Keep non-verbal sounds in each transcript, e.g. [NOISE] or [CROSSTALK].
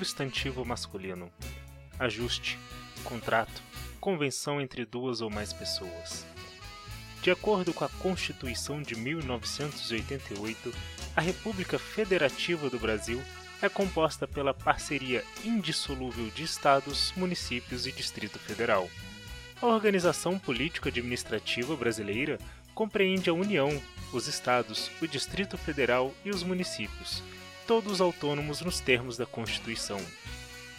Substantivo masculino. Ajuste, contrato, convenção entre duas ou mais pessoas. De acordo com a Constituição de 1988, a República Federativa do Brasil é composta pela parceria indissolúvel de estados, municípios e Distrito Federal. A organização político-administrativa brasileira compreende a União, os estados, o Distrito Federal e os municípios, todos autônomos nos termos da Constituição.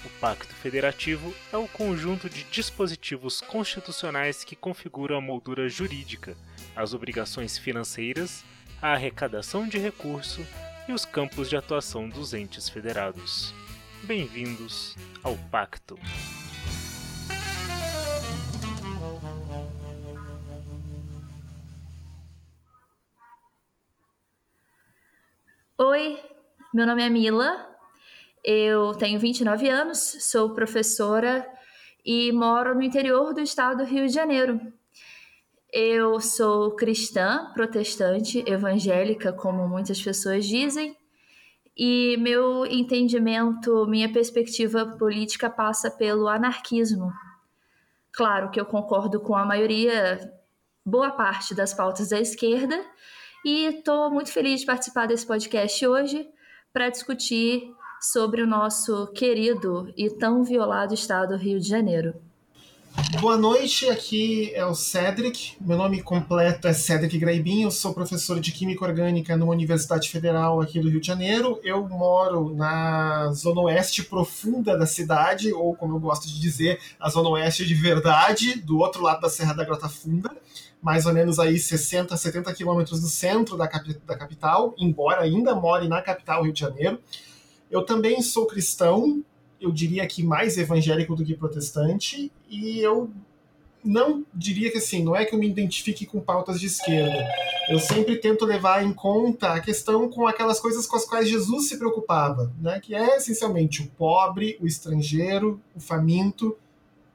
O Pacto Federativo é o conjunto de dispositivos constitucionais que configuram a moldura jurídica, as obrigações financeiras, a arrecadação de recurso e os campos de atuação dos entes federados. Bem-vindos ao Pacto. Oi, meu nome é Mila, eu tenho 29 anos, sou professora e moro no interior do estado do Rio de Janeiro. Eu sou cristã, protestante, evangélica, como muitas pessoas dizem, e meu entendimento, minha perspectiva política passa pelo anarquismo. Claro que eu concordo com a maioria, boa parte das pautas da esquerda, e estou muito feliz de participar desse podcast hoje para discutir sobre o nosso querido e tão violado estado do Rio de Janeiro. Boa noite, aqui é o Cedric. Meu nome completo é Cedric Graibin, eu sou professor de Química Orgânica numa Universidade Federal aqui do Rio de Janeiro. Eu moro na zona oeste profunda da cidade, ou como eu gosto de dizer, a zona oeste de verdade, do outro lado da Serra da Grota Funda mais ou menos aí 60, 70 quilômetros do centro da, capi da capital, embora ainda more na capital Rio de Janeiro. Eu também sou cristão, eu diria que mais evangélico do que protestante, e eu não diria que assim, não é que eu me identifique com pautas de esquerda. Eu sempre tento levar em conta a questão com aquelas coisas com as quais Jesus se preocupava, né? que é essencialmente o pobre, o estrangeiro, o faminto,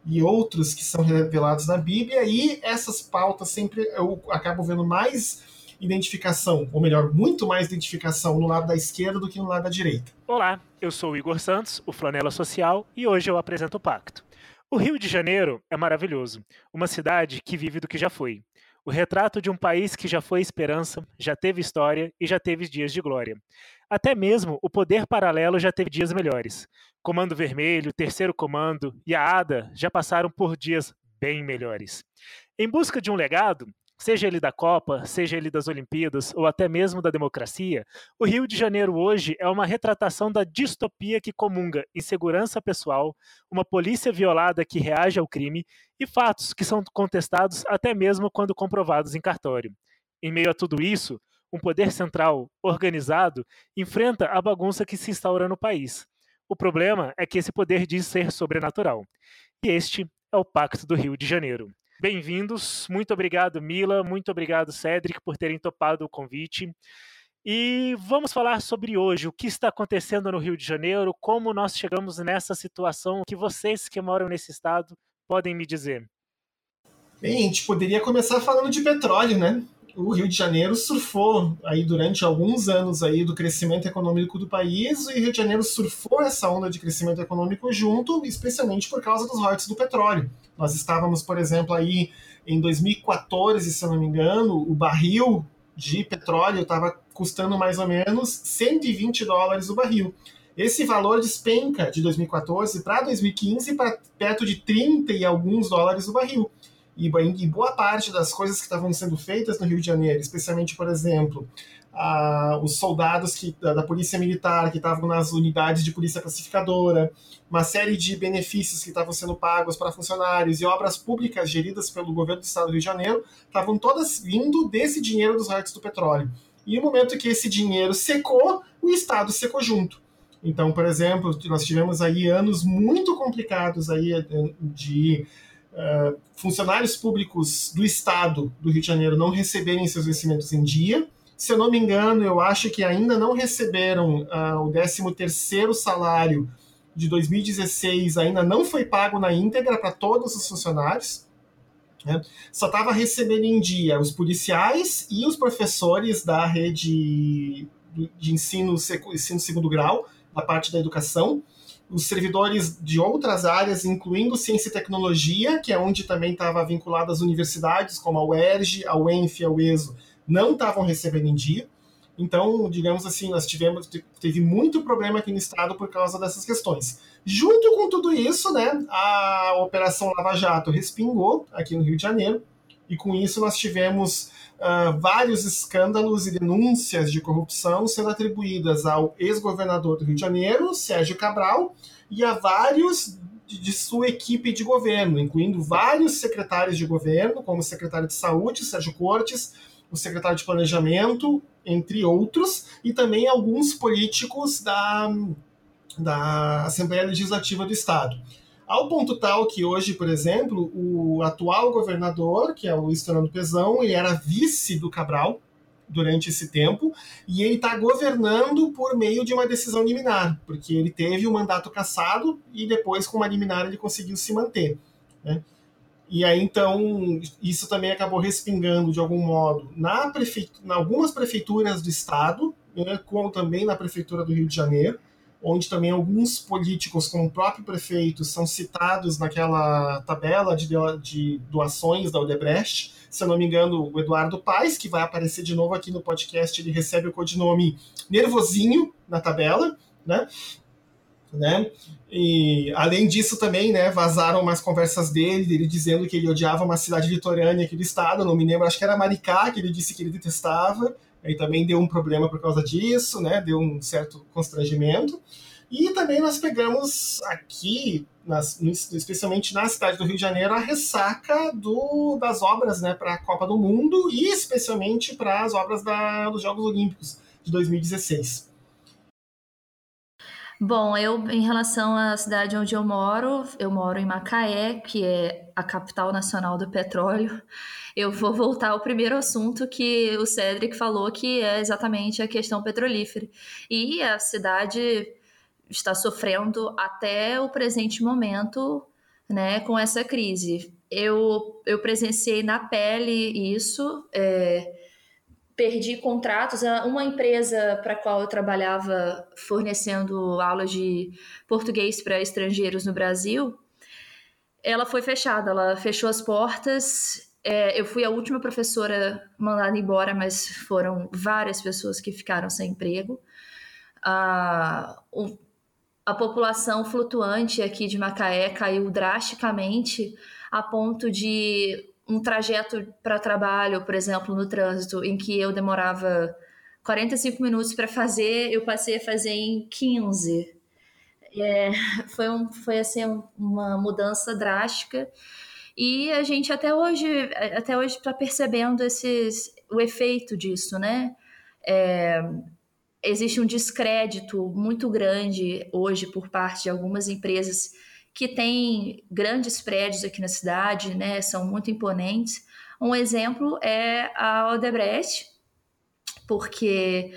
e outros que são revelados na Bíblia, e essas pautas sempre eu acabo vendo mais identificação, ou melhor, muito mais identificação no lado da esquerda do que no lado da direita. Olá, eu sou o Igor Santos, o Flanela Social, e hoje eu apresento o Pacto. O Rio de Janeiro é maravilhoso, uma cidade que vive do que já foi. O retrato de um país que já foi esperança, já teve história e já teve dias de glória. Até mesmo o poder paralelo já teve dias melhores. Comando Vermelho, Terceiro Comando e a ADA já passaram por dias bem melhores. Em busca de um legado, seja ele da Copa, seja ele das Olimpíadas ou até mesmo da democracia, o Rio de Janeiro hoje é uma retratação da distopia que comunga insegurança pessoal, uma polícia violada que reage ao crime e fatos que são contestados até mesmo quando comprovados em cartório. Em meio a tudo isso, um poder central organizado enfrenta a bagunça que se instaura no país. O problema é que esse poder diz ser sobrenatural. E este é o Pacto do Rio de Janeiro. Bem-vindos, muito obrigado, Mila, muito obrigado, Cedric, por terem topado o convite. E vamos falar sobre hoje, o que está acontecendo no Rio de Janeiro, como nós chegamos nessa situação, que vocês que moram nesse estado podem me dizer. Bem, a gente poderia começar falando de petróleo, né? O Rio de Janeiro surfou aí durante alguns anos aí do crescimento econômico do país e o Rio de Janeiro surfou essa onda de crescimento econômico junto, especialmente por causa dos royalties do petróleo. Nós estávamos, por exemplo, aí em 2014, se eu não me engano, o barril de petróleo estava custando mais ou menos 120 dólares o barril. Esse valor despenca de 2014 para 2015 para perto de 30 e alguns dólares o barril e, e boa parte das coisas que estavam sendo feitas no Rio de Janeiro, especialmente, por exemplo, a, os soldados que, da, da, polícia militar que estavam nas unidades de polícia pacificadora, uma série de benefícios que estavam sendo pagos para funcionários e obras públicas geridas pelo governo do estado do Rio de Janeiro, estavam todas vindo desse dinheiro dos royalties do petróleo. E no momento que esse dinheiro secou, o estado secou junto. Então, por exemplo, nós tivemos aí anos muito complicados aí eh, de uh, funcionários públicos do Estado do Rio de Janeiro não receberem seus vencimentos em dia. Se eu não me engano, eu acho que ainda não receberam uh, o 13º salário de 2016, ainda não foi pago na íntegra para todos os funcionários. Né? Só estava recebendo em dia os policiais e os professores da rede de ensino, ensino segundo grau, da parte da educação. Os servidores de outras áreas, incluindo ciência e tecnologia, que é onde também estava vinculado às universidades, como a UERJ, a UENF a UESO, não estavam recebendo em dia. Então, digamos assim, nós tivemos teve muito problema aqui no estado por causa dessas questões. Junto com tudo isso, né, a operação Lava Jato respingou aqui no Rio de Janeiro e com isso nós tivemos uh, vários escândalos e denúncias de corrupção sendo atribuídas ao ex-governador do Rio de Janeiro, Sérgio Cabral, e a vários de, de sua equipe de governo, incluindo vários secretários de governo, como o secretário de Saúde, Sérgio Cortes, o secretário de Planejamento, entre outros, e também alguns políticos da, da Assembleia Legislativa do Estado. Ao ponto tal que hoje, por exemplo, o atual governador, que é o Luiz Fernando Pezão, ele era vice do Cabral durante esse tempo, e ele está governando por meio de uma decisão liminar, porque ele teve o mandato cassado e depois, com uma liminar, ele conseguiu se manter. Né? E aí, então, isso também acabou respingando, de algum modo, na prefeitura, em algumas prefeituras do estado, né, como também na prefeitura do Rio de Janeiro, onde também alguns políticos, como o próprio prefeito, são citados naquela tabela de, doações da Odebrecht. Se eu não me engano, o Eduardo Paes, que vai aparecer de novo aqui no podcast, ele recebe o codinome Nervosinho na tabela, né? né? E além disso também, né, vazaram umas conversas dele, dele dizendo que ele odiava uma cidade litorânea aqui do estado, não me lembro, acho que era Maricá, que ele disse que ele detestava. Aí também deu um problema por causa disso, né? Deu um certo constrangimento. E também nós pegamos aqui, nas, especialmente na cidade do Rio de Janeiro, a ressaca do, das obras né, para a Copa do Mundo e especialmente para as obras da, dos Jogos Olímpicos de 2016. Bom, eu, em relação à cidade onde eu moro, eu moro em Macaé, que é a capital nacional do petróleo. Eu vou voltar ao primeiro assunto que o Cedric falou, que é exatamente a questão petrolífera. E a cidade está sofrendo até o presente momento né, com essa crise. Eu, eu presenciei na pele isso. É, perdi contratos. Uma empresa para a qual eu trabalhava fornecendo aulas de português para estrangeiros no Brasil, ela foi fechada, ela fechou as portas. É, eu fui a última professora mandada embora, mas foram várias pessoas que ficaram sem emprego. a a população flutuante aqui de Macaé caiu drasticamente a ponto de um trajeto para trabalho, por exemplo, no trânsito, em que eu demorava 45 minutos para fazer, eu passei a fazer em 15. É, foi, um, foi assim, uma mudança drástica. E a gente até hoje até hoje está percebendo esses, o efeito disso, né? É, existe um descrédito muito grande hoje por parte de algumas empresas que tem grandes prédios aqui na cidade, né, são muito imponentes. Um exemplo é a Odebrecht, porque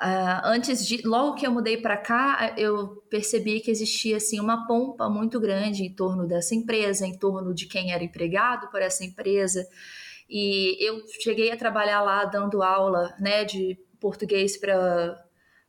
uh, antes de, logo que eu mudei para cá, eu percebi que existia assim uma pompa muito grande em torno dessa empresa, em torno de quem era empregado por essa empresa. E eu cheguei a trabalhar lá dando aula, né, de português para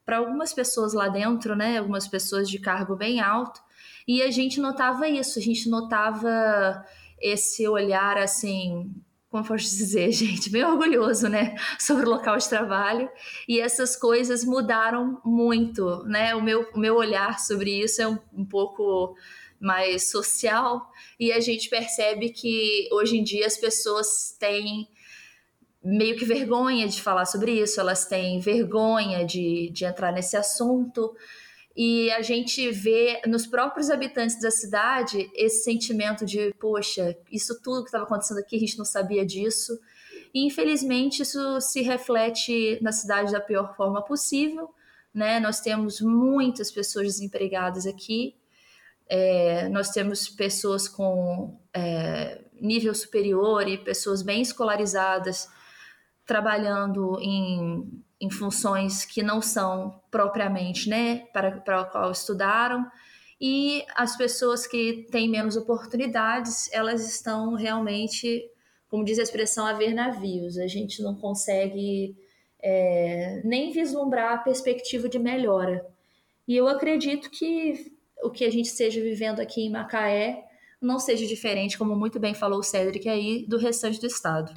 para algumas pessoas lá dentro, né, algumas pessoas de cargo bem alto. E a gente notava isso, a gente notava esse olhar assim, como posso dizer, [LAUGHS] gente, bem orgulhoso, né, sobre o local de trabalho. E essas coisas mudaram muito, né? O meu, o meu olhar sobre isso é um, um pouco mais social e a gente percebe que hoje em dia as pessoas têm meio que vergonha de falar sobre isso, elas têm vergonha de, de entrar nesse assunto e a gente vê nos próprios habitantes da cidade esse sentimento de, poxa, isso tudo que estava acontecendo aqui, a gente não sabia disso. E infelizmente isso se reflete na cidade da pior forma possível. Né? Nós temos muitas pessoas desempregadas aqui, é, nós temos pessoas com é, nível superior e pessoas bem escolarizadas trabalhando em em funções que não são propriamente, né, para, para o qual estudaram, e as pessoas que têm menos oportunidades, elas estão realmente, como diz a expressão, a ver navios. A gente não consegue é, nem vislumbrar a perspectiva de melhora. E eu acredito que o que a gente esteja vivendo aqui em Macaé não seja diferente, como muito bem falou o Cedric aí, do restante do estado.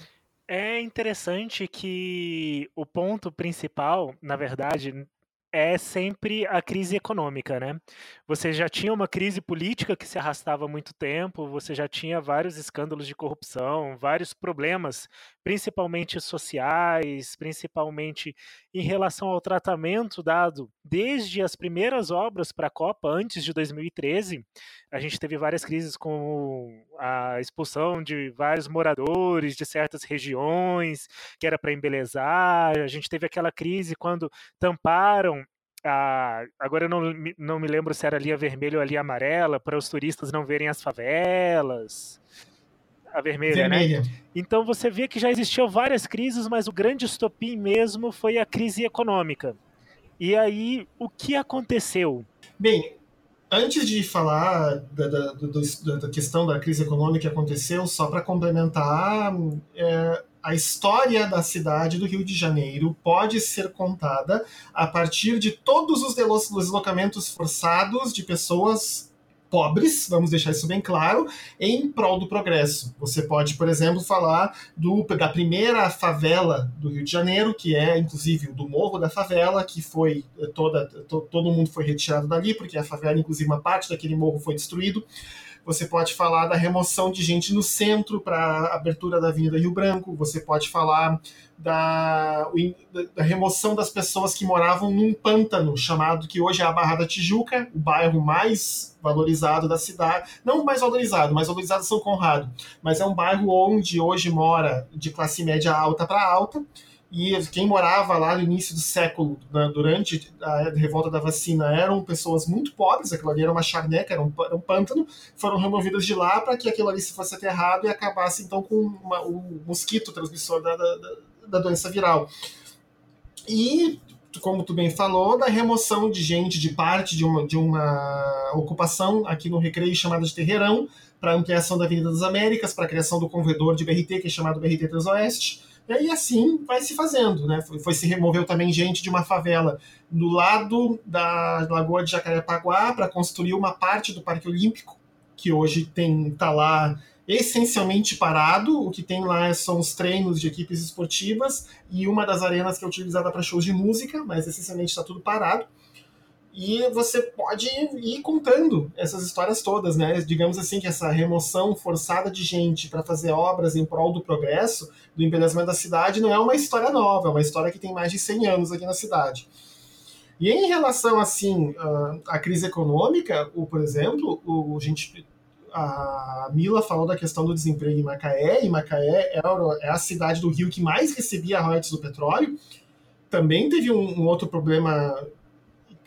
É interessante que o ponto principal, na verdade, é sempre a crise econômica, né? Você já tinha uma crise política que se arrastava há muito tempo, você já tinha vários escândalos de corrupção, vários problemas, principalmente sociais, principalmente em relação ao tratamento dado desde as primeiras obras para a Copa, antes de 2013. A gente teve várias crises com a expulsão de vários moradores de certas regiões, que era para embelezar. A gente teve aquela crise quando tamparam a, agora eu não, não me lembro se era a linha vermelha ou a linha amarela, para os turistas não verem as favelas. A vermelha, né? vermelha, né? Então você vê que já existiam várias crises, mas o grande estopim mesmo foi a crise econômica. E aí, o que aconteceu? Bem, antes de falar da, da, da, da questão da crise econômica que aconteceu, só para complementar, é, a história da cidade do Rio de Janeiro pode ser contada a partir de todos os deslocamentos forçados de pessoas pobres, vamos deixar isso bem claro, em prol do progresso. Você pode, por exemplo, falar do, da primeira favela do Rio de Janeiro, que é inclusive do Morro da Favela, que foi eh, toda to, todo mundo foi retirado dali, porque a favela, inclusive uma parte daquele morro foi destruído. Você pode falar da remoção de gente no centro para a abertura da Avenida Rio Branco. Você pode falar da, da, remoção das pessoas que moravam num pântano chamado que hoje é a Barra da Tijuca, o bairro mais valorizado da cidade. Não mais valorizado, mais valorizado São Conrado, mas é um bairro onde hoje mora de classe média alta para alta e quem morava lá no início do século, né, durante a revolta da vacina, eram pessoas muito pobres, aquilo ali era uma charneca, era um, era um pântano, foram removidas de lá para que aquilo ali se fosse aterrado e acabasse então com uma, o mosquito transmissor da, da, da doença viral. E como tu bem falou, da remoção de gente de parte de uma, de uma ocupação aqui no Recreio chamada de Terreirão, para ampliação da Avenida das Américas, para a criação do convedor de BRT, que é chamado BRT Transoeste, e aí assim vai se fazendo, né? Foi, foi, se removeu também gente de uma favela do lado da Lagoa de Jacarepaguá para construir uma parte do Parque Olímpico, que hoje tem tá lá essencialmente parado. O que tem lá são os treinos de equipes esportivas e uma das arenas que é utilizada para shows de música, mas essencialmente está tudo parado. E você pode ir contando essas histórias todas, né? Digamos assim que essa remoção forçada de gente para fazer obras em prol do progresso, do embelezamento da cidade, não é uma história nova, é uma história que tem mais de 100 anos aqui na cidade. E em relação assim à crise econômica, o, por exemplo, o, a gente a Mila falou da questão do desemprego em Macaé, e Macaé é, é a cidade do Rio que mais recebia royalties do petróleo. Também teve um, um outro problema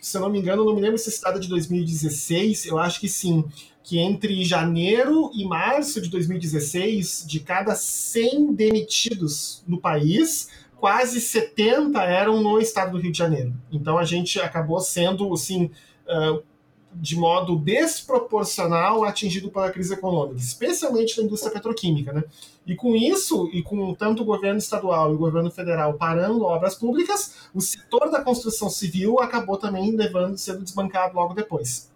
se eu não me engano, não me lembro se é data de 2016, eu acho que sim, que entre janeiro e março de 2016, de cada 100 demitidos no país, quase 70 eram no estado do Rio de Janeiro. Então a gente acabou sendo, assim, uh, de modo desproporcional atingido pela crise econômica, especialmente na indústria petroquímica. Né? E com isso, e com tanto o governo estadual e o governo federal parando obras públicas, o setor da construção civil acabou também levando, sendo desbancado logo depois.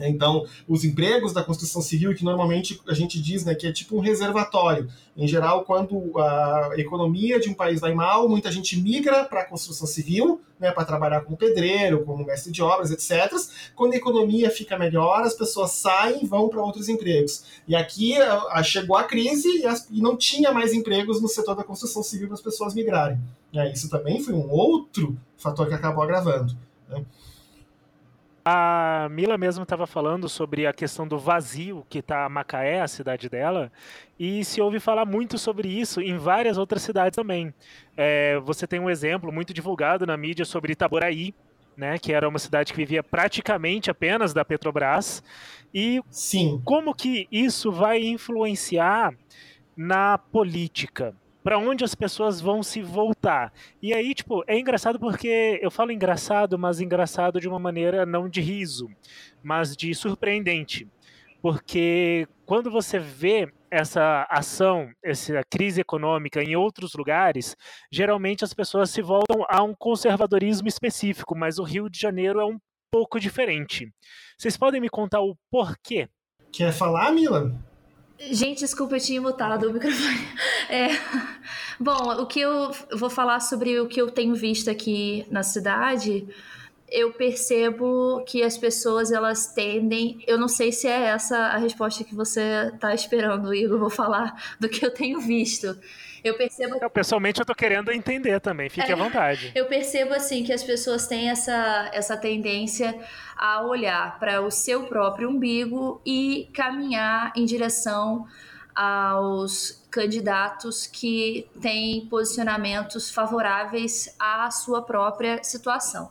Então, os empregos da construção civil, que normalmente a gente diz né, que é tipo um reservatório. Em geral, quando a economia de um país vai mal, muita gente migra para a construção civil, né, para trabalhar como pedreiro, como mestre de obras, etc. Quando a economia fica melhor, as pessoas saem e vão para outros empregos. E aqui a, chegou a crise e, as, e, não tinha mais empregos no setor da construção civil para as pessoas migrarem. isso também foi um outro fator que acabou agravando. Né? A Mila mesmo estava falando sobre a questão do vazio que está Macaé, a cidade dela, e se ouve falar muito sobre isso em várias outras cidades também. É, você tem um exemplo muito divulgado na mídia sobre Itaboraí, né, que era uma cidade que vivia praticamente apenas da Petrobras. E Sim. como que isso vai influenciar na política? Para onde as pessoas vão se voltar. E aí, tipo, é engraçado porque eu falo engraçado, mas engraçado de uma maneira não de riso, mas de surpreendente. Porque quando você vê essa ação, essa crise econômica em outros lugares, geralmente as pessoas se voltam a um conservadorismo específico, mas o Rio de Janeiro é um pouco diferente. Vocês podem me contar o porquê? Quer falar, Mila? Gente, desculpa, eu tinha mutado o microfone. [LAUGHS] É, bom, o que eu vou falar sobre o que eu tenho visto aqui na cidade, eu percebo que as pessoas elas tendem. Eu não sei se é essa a resposta que você está esperando, Igor. Vou falar do que eu tenho visto. Eu percebo. Eu, pessoalmente, eu tô querendo entender também. Fique é, à vontade. Eu percebo assim que as pessoas têm essa, essa tendência a olhar para o seu próprio umbigo e caminhar em direção aos candidatos que têm posicionamentos favoráveis à sua própria situação.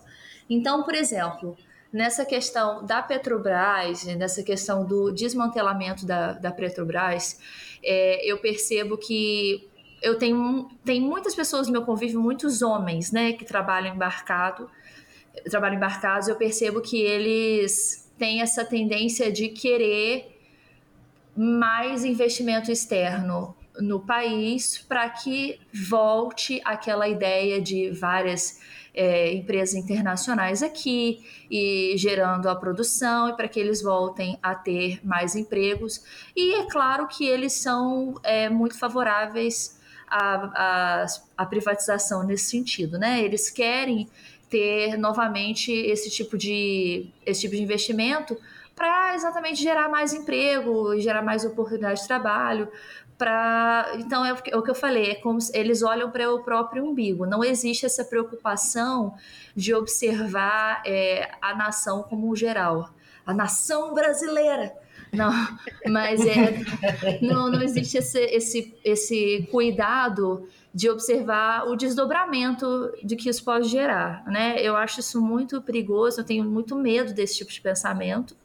Então, por exemplo, nessa questão da Petrobras, nessa questão do desmantelamento da, da Petrobras, é, eu percebo que eu tenho, tem muitas pessoas no meu convívio, muitos homens, né, que trabalham embarcado, trabalham embarcados, eu percebo que eles têm essa tendência de querer mais investimento externo no país para que volte aquela ideia de várias é, empresas internacionais aqui e gerando a produção e para que eles voltem a ter mais empregos. E é claro que eles são é, muito favoráveis a, a, a privatização nesse sentido, né? Eles querem ter novamente esse tipo de, esse tipo de investimento para exatamente gerar mais emprego gerar mais oportunidade de trabalho. Então, é, é o que eu falei, é como eles olham para o próprio umbigo. Não existe essa preocupação de observar é, a nação como geral. A nação brasileira não, [LAUGHS] mas é, não, não existe esse, esse, esse cuidado de observar o desdobramento de que isso pode gerar, né? Eu acho isso muito perigoso, eu tenho muito medo desse tipo de pensamento,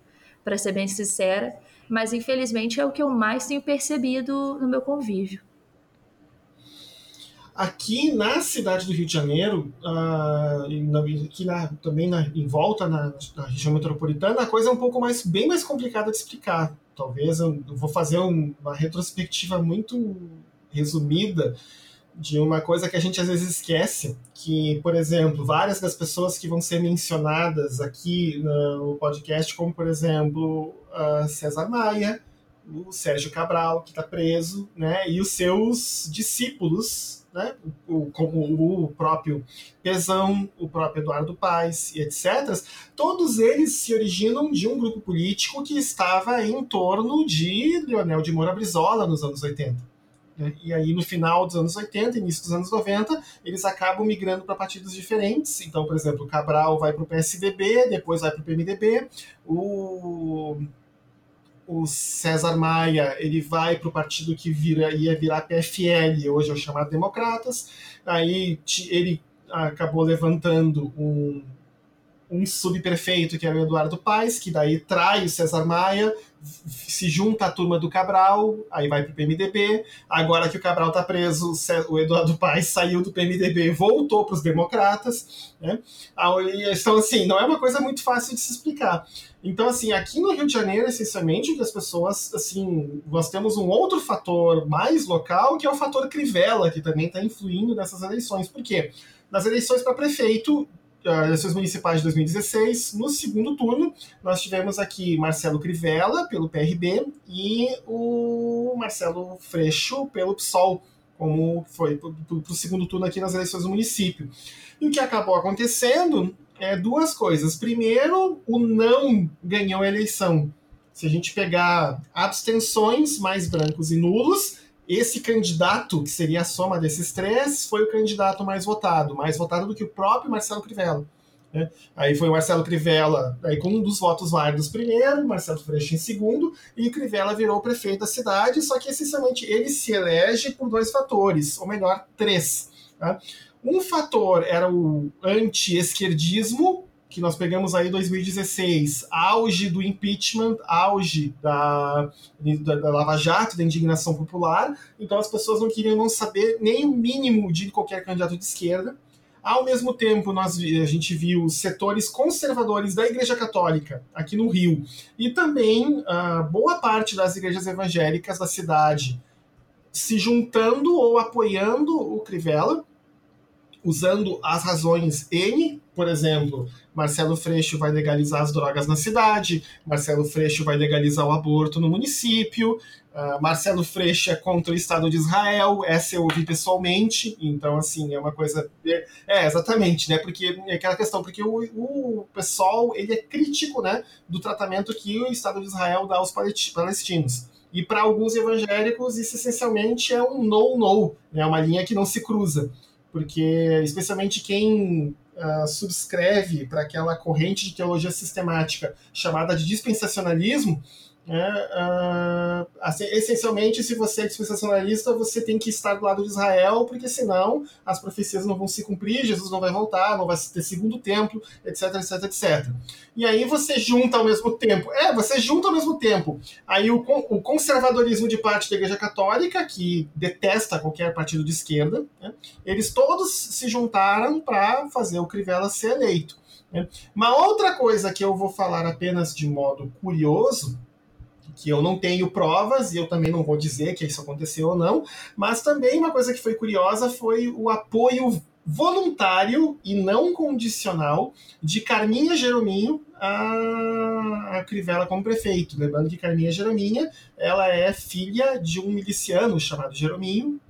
para ser bem sincera, mas infelizmente é o que eu mais tenho percebido no meu convívio. Aqui na cidade do Rio de Janeiro, uh, aqui na, também na, em volta na, na, região metropolitana, a coisa é um pouco mais, bem mais complicada de explicar. Talvez eu, vou fazer um, uma retrospectiva muito resumida de uma coisa que a gente às vezes esquece, que, por exemplo, várias das pessoas que vão ser mencionadas aqui no podcast, como, por exemplo, uh, César Maia, o Sérgio Cabral, que está preso, né, e os seus discípulos né, o, como o próprio Pezão, o próprio Eduardo Paes e etc., todos eles se originam de um grupo político que estava em torno de Leonel de Moura Brizola nos anos 80. Né? E aí, no final dos anos 80, início dos anos 90, eles acabam migrando para partidos diferentes. Então, por exemplo, o Cabral vai para o PSDB, depois vai para o PMDB, o o César Maia ele vai para o partido que vira, ia virar PFL, hoje é o chamado Democratas. Aí ele acabou levantando um, um subprefeito, que é o Eduardo Paes, que daí trai o César Maia, se junta à turma do Cabral, aí vai para o PMDB. Agora que o Cabral está preso, o Eduardo Paes saiu do PMDB e voltou para os democratas. Né? Então, assim, não é uma coisa muito fácil de se explicar. Então, assim, aqui no Rio de Janeiro, essencialmente, que as pessoas, assim, nós temos um outro fator mais local, que é o fator Crivella, que também está influindo nessas eleições. Por quê? Nas eleições para prefeito, eleições municipais de 2016, no segundo turno, nós tivemos aqui Marcelo Crivella, pelo PRB, e o Marcelo Freixo, pelo PSOL, como foi para o segundo turno aqui nas eleições do município. E o que acabou acontecendo é duas coisas. Primeiro, o não ganhou a eleição. Se a gente pegar abstenções mais brancos e nulos, esse candidato, que seria a soma desses três, foi o candidato mais votado, mais votado do que o próprio Marcelo Crivella. Né? Aí foi o Marcelo Crivella aí com um dos votos válidos primeiro, Marcelo Freixo em segundo, e o Crivella virou prefeito da cidade, só que essencialmente ele se elege por dois fatores, ou melhor, três. Tá? Um fator era o anti-esquerdismo, que nós pegamos aí 2016, auge do impeachment, auge da, da, da, Lava Jato, da indignação popular, então as pessoas não queriam não saber nem o mínimo de qualquer candidato de esquerda. Ao mesmo tempo, nós, a gente viu setores conservadores da Igreja Católica aqui no Rio e também uh, boa parte das igrejas evangélicas da cidade se juntando ou apoiando o Crivella, usando as razões N, por exemplo, Marcelo Freixo vai legalizar as drogas na cidade, Marcelo Freixo vai legalizar o aborto no município, uh, Marcelo Freixo é contra o Estado de Israel, essa eu ouvi pessoalmente, então, assim, é uma coisa... É, é exatamente, né, porque é aquela questão, porque o, o pessoal, ele é crítico, né, do tratamento que o Estado de Israel dá aos palestinos. E para alguns evangélicos, isso essencialmente é um no-no, é né, uma linha que não se cruza porque especialmente quem uh, subscreve para aquela corrente de teologia sistemática chamada de dispensacionalismo, uh, assim, essencialmente, se você é dispensacionalista, você tem que estar do lado de Israel, porque senão as profecias não vão se cumprir, Jesus não vai voltar, não vai ter segundo templo, etc, etc, etc. E aí você junta ao mesmo tempo, é, você junta ao mesmo tempo aí o, o conservadorismo de parte da Igreja Católica, que detesta qualquer partido de esquerda, né? eles todos se juntaram para fazer o Crivella ser eleito. Né? Uma outra coisa que eu vou falar apenas de modo curioso que eu não tenho provas e eu também não vou dizer que isso aconteceu ou não, mas também uma coisa que foi curiosa foi o apoio voluntário e não condicional de Carminha Jerominho a, a Crivella como prefeito. Lembrando que Carminha Jerominha ela é filha de um miliciano chamado Jerominho,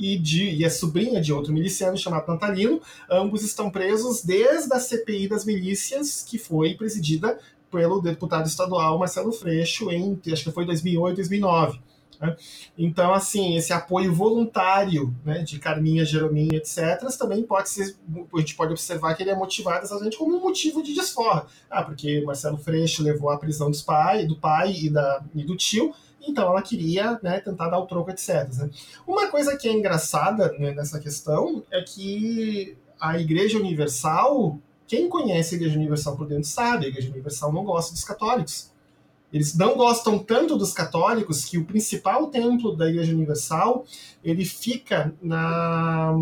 e, de, e é sobrinha de outro miliciano chamado Pantalino. Ambos estão presos desde a CPI das milícias, que foi presidida pelo deputado estadual Marcelo Freixo em, acho que foi 2008, 2009. Né? Então, assim, esse apoio voluntário né, de Carminha, Jerominha, etc., também pode ser, a gente pode observar que ele é motivado exatamente como um motivo de desforra. Ah, porque Marcelo Freixo levou à prisão dos pai, do pai e, da, e do tio, então ela queria né, tentar dar o troco, etc. Né? Uma coisa que é engraçada né, nessa questão é que a Igreja Universal quem conhece a Igreja Universal por dentro sabe, a Igreja Universal não gosta dos católicos. Eles não gostam tanto dos católicos que o principal templo da Igreja Universal ele fica na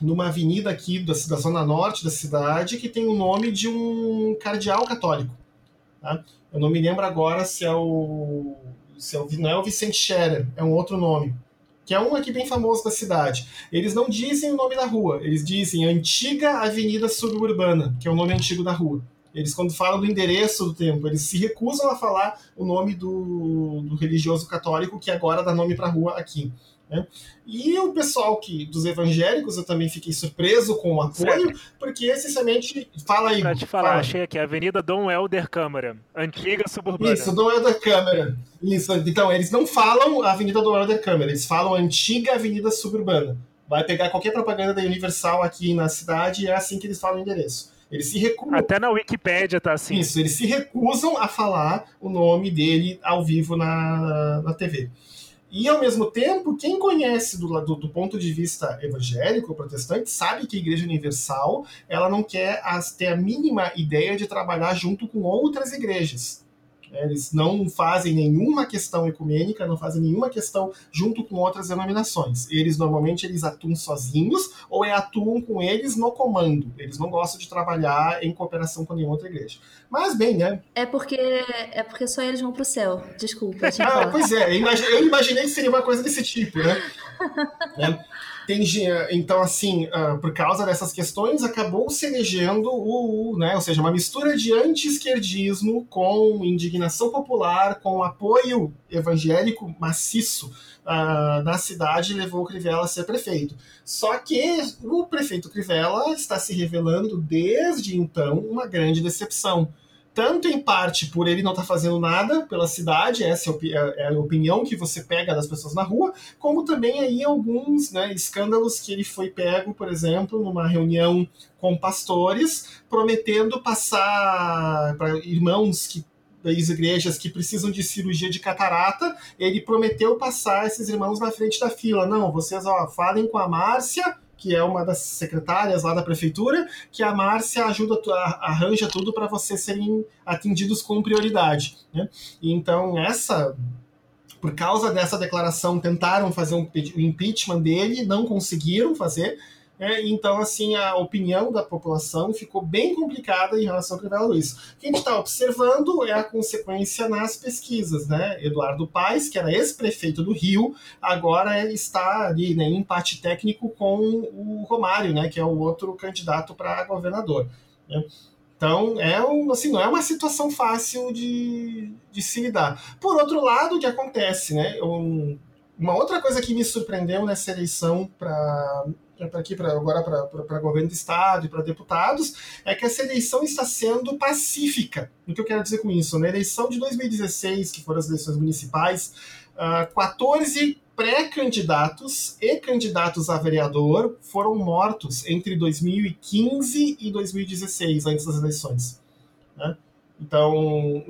numa avenida aqui da, da zona norte da cidade que tem o nome de um cardeal católico. Tá? Eu não me lembro agora se é o, se é o não é o Vicente Scherer, é um outro nome que é um aqui bem famoso da cidade. Eles não dizem o nome da rua, eles dizem Antiga Avenida Suburbana, que é o nome antigo da rua. Eles, quando falam do endereço do templo, eles se recusam a falar o nome do, do religioso católico que agora dá nome para a rua aqui. Né? E o pessoal que dos evangélicos, eu também fiquei surpreso com o apoio, certo. porque essencialmente fala aí. Pra te falar, fala. achei aqui, Avenida Dom Helder Câmara, antiga suburbana. Isso, Dom Helder Câmara. Isso, então, eles não falam Avenida Dom Helder Câmara, eles falam antiga Avenida Suburbana. Vai pegar qualquer propaganda da Universal aqui na cidade e é assim que eles falam o endereço. Eles se recusam. Até na Wikipédia tá assim. Isso, eles se recusam a falar o nome dele ao vivo na, na TV. E, ao mesmo tempo, quem conhece do, do, do, ponto de vista evangélico, protestante, sabe que a Igreja Universal ela não quer as, ter a mínima ideia de trabalhar junto com outras igrejas. Eles não fazem nenhuma questão ecumênica, não fazem nenhuma questão junto com outras denominações. Eles normalmente eles atuam sozinhos ou é atuam com eles no comando. Eles não gostam de trabalhar em cooperação com nenhuma outra igreja. Mas bem, né? É porque é porque só eles vão para o céu. Desculpa. [LAUGHS] Ah, pois é. Eu imaginei que seria uma coisa desse tipo, né? é. [LAUGHS] Tem, então, assim, uh, por causa dessas questões, acabou se elegendo o, o, né, ou seja, uma mistura de anti-esquerdismo com indignação popular, com apoio evangélico maciço uh, na cidade, levou o Crivella a ser prefeito. Só que o prefeito Crivella está se revelando desde então uma grande decepção tanto em parte por ele não estar tá fazendo nada pela cidade, essa é, é, é a opinião que você pega das pessoas na rua, como também aí alguns né, escândalos que ele foi pego, por exemplo, numa reunião com pastores, prometendo passar para irmãos que das igrejas que precisam de cirurgia de catarata, ele prometeu passar esses irmãos na frente da fila. Não, vocês ó, falem com a Márcia, que é uma das secretárias lá da prefeitura, que a Márcia ajuda, arranja tudo para vocês serem atendidos com prioridade. Né? E então, essa por causa dessa declaração, tentaram fazer um, o impeachment dele, não conseguiram fazer, É, então, assim, a opinião da população ficou bem complicada em relação ao revela isso. O que a gente está observando é a consequência nas pesquisas, né? Eduardo Paes, que era ex-prefeito do Rio, agora está ali né, em empate técnico com o Romário, né? Que é o outro candidato para governador. Né? Então, é um, assim, não é uma situação fácil de, de se lidar. Por outro lado, o que acontece, né? Um, uma outra coisa que me surpreendeu nessa eleição para para aqui pra, agora para governo do estado e para deputados é que essa eleição está sendo pacífica. O que eu quero dizer com isso? Na eleição de 2016, que foram as eleições municipais, uh, ah, 14 pré-candidatos e candidatos a vereador foram mortos entre 2015 e 2016, antes das eleições. Né? Então,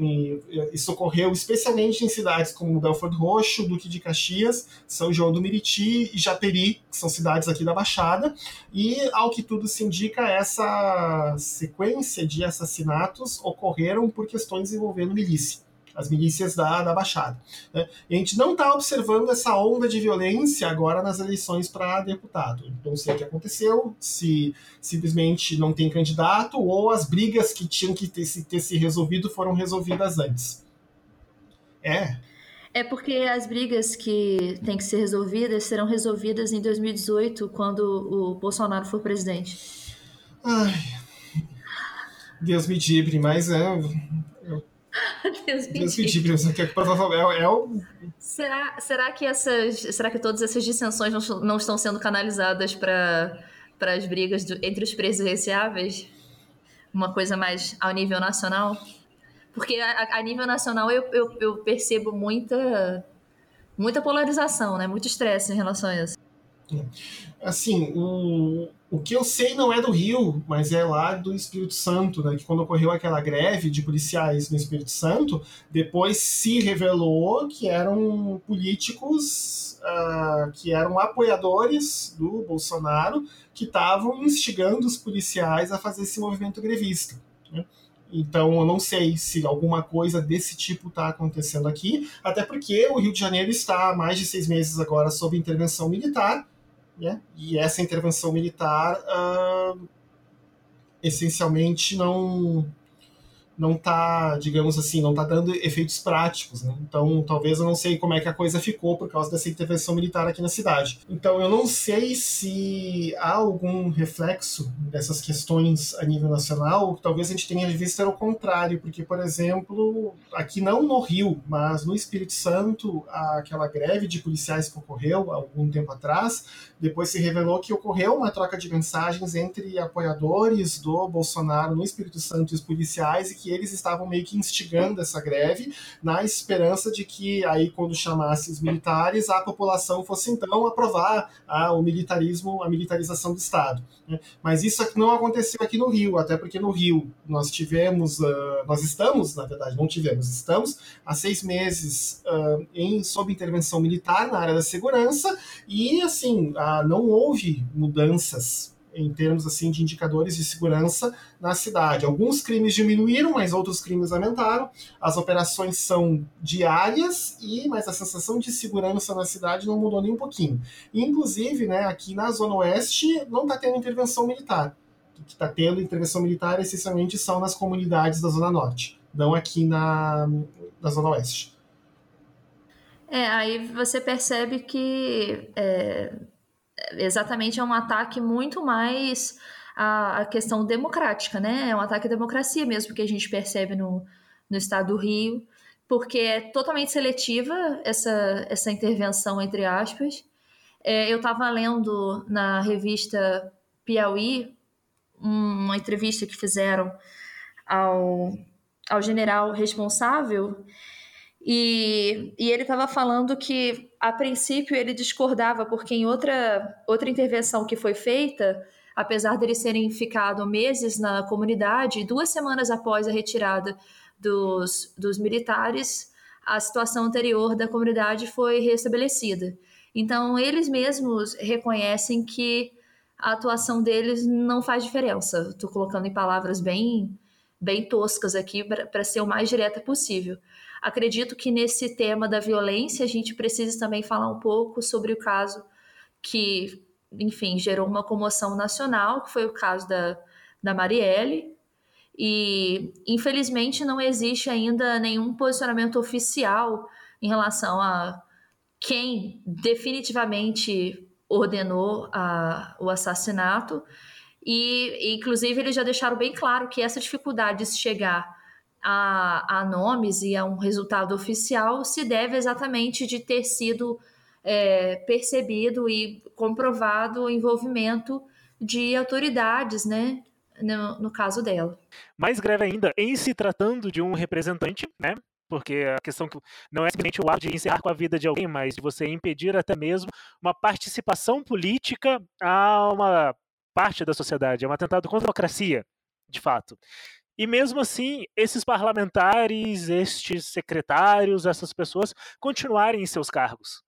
isso ocorreu especialmente em cidades como Belford Roxo, Duque de Caxias, São João do Meriti e Japeri, que são cidades aqui da Baixada. E, ao que tudo se indica, essa sequência de assassinatos ocorreram por questões envolvendo milícia as milícias da, da Baixada. Né? E a gente não está observando essa onda de violência agora nas eleições para deputado. Não sei o que aconteceu, se simplesmente não tem candidato ou as brigas que tinham que ter, ter se resolvido foram resolvidas antes. É. É porque as brigas que têm que ser resolvidas serão resolvidas em 2018, quando o Bolsonaro for presidente. Ai, Deus me dibre, mas é, [LAUGHS] Deus Deus é, é o... será, será que essas, será que todas essas dissensões não, não estão sendo canalizadas para para as brigas do, entre os presidenciáveis? Uma coisa mais ao nível nacional? Porque a, a nível nacional eu, eu, eu, percebo muita muita polarização, né? Muito estresse em relação a isso. Assim, o, o que eu sei não é do Rio, mas é lá do Espírito Santo, né? Que quando ocorreu aquela greve de policiais no Espírito Santo, depois se revelou que eram políticos uh, que eram apoiadores do Bolsonaro que estavam instigando os policiais a fazer esse movimento grevista. Né? Então, eu não sei se alguma coisa desse tipo está acontecendo aqui, até porque o Rio de Janeiro está há mais de seis meses agora sob intervenção militar né? E essa intervenção militar uh, essencialmente não não está, digamos assim, não está dando efeitos práticos. Né? Então, talvez eu não sei como é que a coisa ficou por causa dessa intervenção militar aqui na cidade. Então, eu não sei se há algum reflexo dessas questões a nível nacional. Talvez a gente tenha visto o contrário, porque, por exemplo, aqui não no Rio, mas no Espírito Santo, aquela greve de policiais que ocorreu há algum tempo atrás, depois se revelou que ocorreu uma troca de mensagens entre apoiadores do Bolsonaro no Espírito Santo e os policiais e que eles estavam meio que instigando essa greve na esperança de que aí quando chamasse os militares a população fosse então aprovar a, o militarismo, a militarização do Estado. Né? Mas isso não aconteceu aqui no Rio, até porque no Rio nós tivemos, uh, nós estamos, na verdade, não tivemos, estamos há seis meses uh, em sob intervenção militar na área da segurança e assim não houve mudanças em termos assim de indicadores de segurança na cidade. Alguns crimes diminuíram, mas outros crimes aumentaram. As operações são diárias e mas a sensação de segurança na cidade não mudou nem um pouquinho. inclusive, né, aqui na zona oeste não está tendo intervenção militar. O que está tendo intervenção militar essencialmente são nas comunidades da zona norte, não aqui na, na zona oeste. É, aí você percebe que é exatamente é um ataque muito mais à, à, questão democrática, né? É um ataque à democracia mesmo que a gente percebe no, no estado do Rio, porque é totalmente seletiva essa, essa intervenção, entre aspas. É, eu estava lendo na revista Piauí uma entrevista que fizeram ao, ao general responsável e, e ele estava falando que, a princípio, ele discordava, porque em outra, outra intervenção que foi feita, apesar deles terem ficado meses na comunidade, duas semanas após a retirada dos, dos militares, a situação anterior da comunidade foi restabelecida. Então, eles mesmos reconhecem que a atuação deles não faz diferença. Estou colocando em palavras bem, bem toscas aqui para ser o mais direta possível. Acredito que nesse tema da violência a gente precisa também falar um pouco sobre o caso que enfim, gerou uma comoção nacional, que foi o caso da, da Marielle. E, infelizmente, não existe ainda nenhum posicionamento oficial em relação a quem definitivamente ordenou a, o assassinato. E, inclusive, eles já deixaram bem claro que essa dificuldade de chegar a, a nomes e a um resultado oficial se deve exatamente de ter sido é, percebido e comprovado o envolvimento de autoridades, né, no, no caso dela. Mais grave ainda, em se tratando de um representante, né, porque a questão não é simplesmente o ato de encerrar com a vida de alguém, mas de você impedir até mesmo uma participação política a uma parte da sociedade, é um atentado contra a democracia, de fato. E mesmo assim, esses parlamentares, estes secretários, essas pessoas continuarem em seus cargos.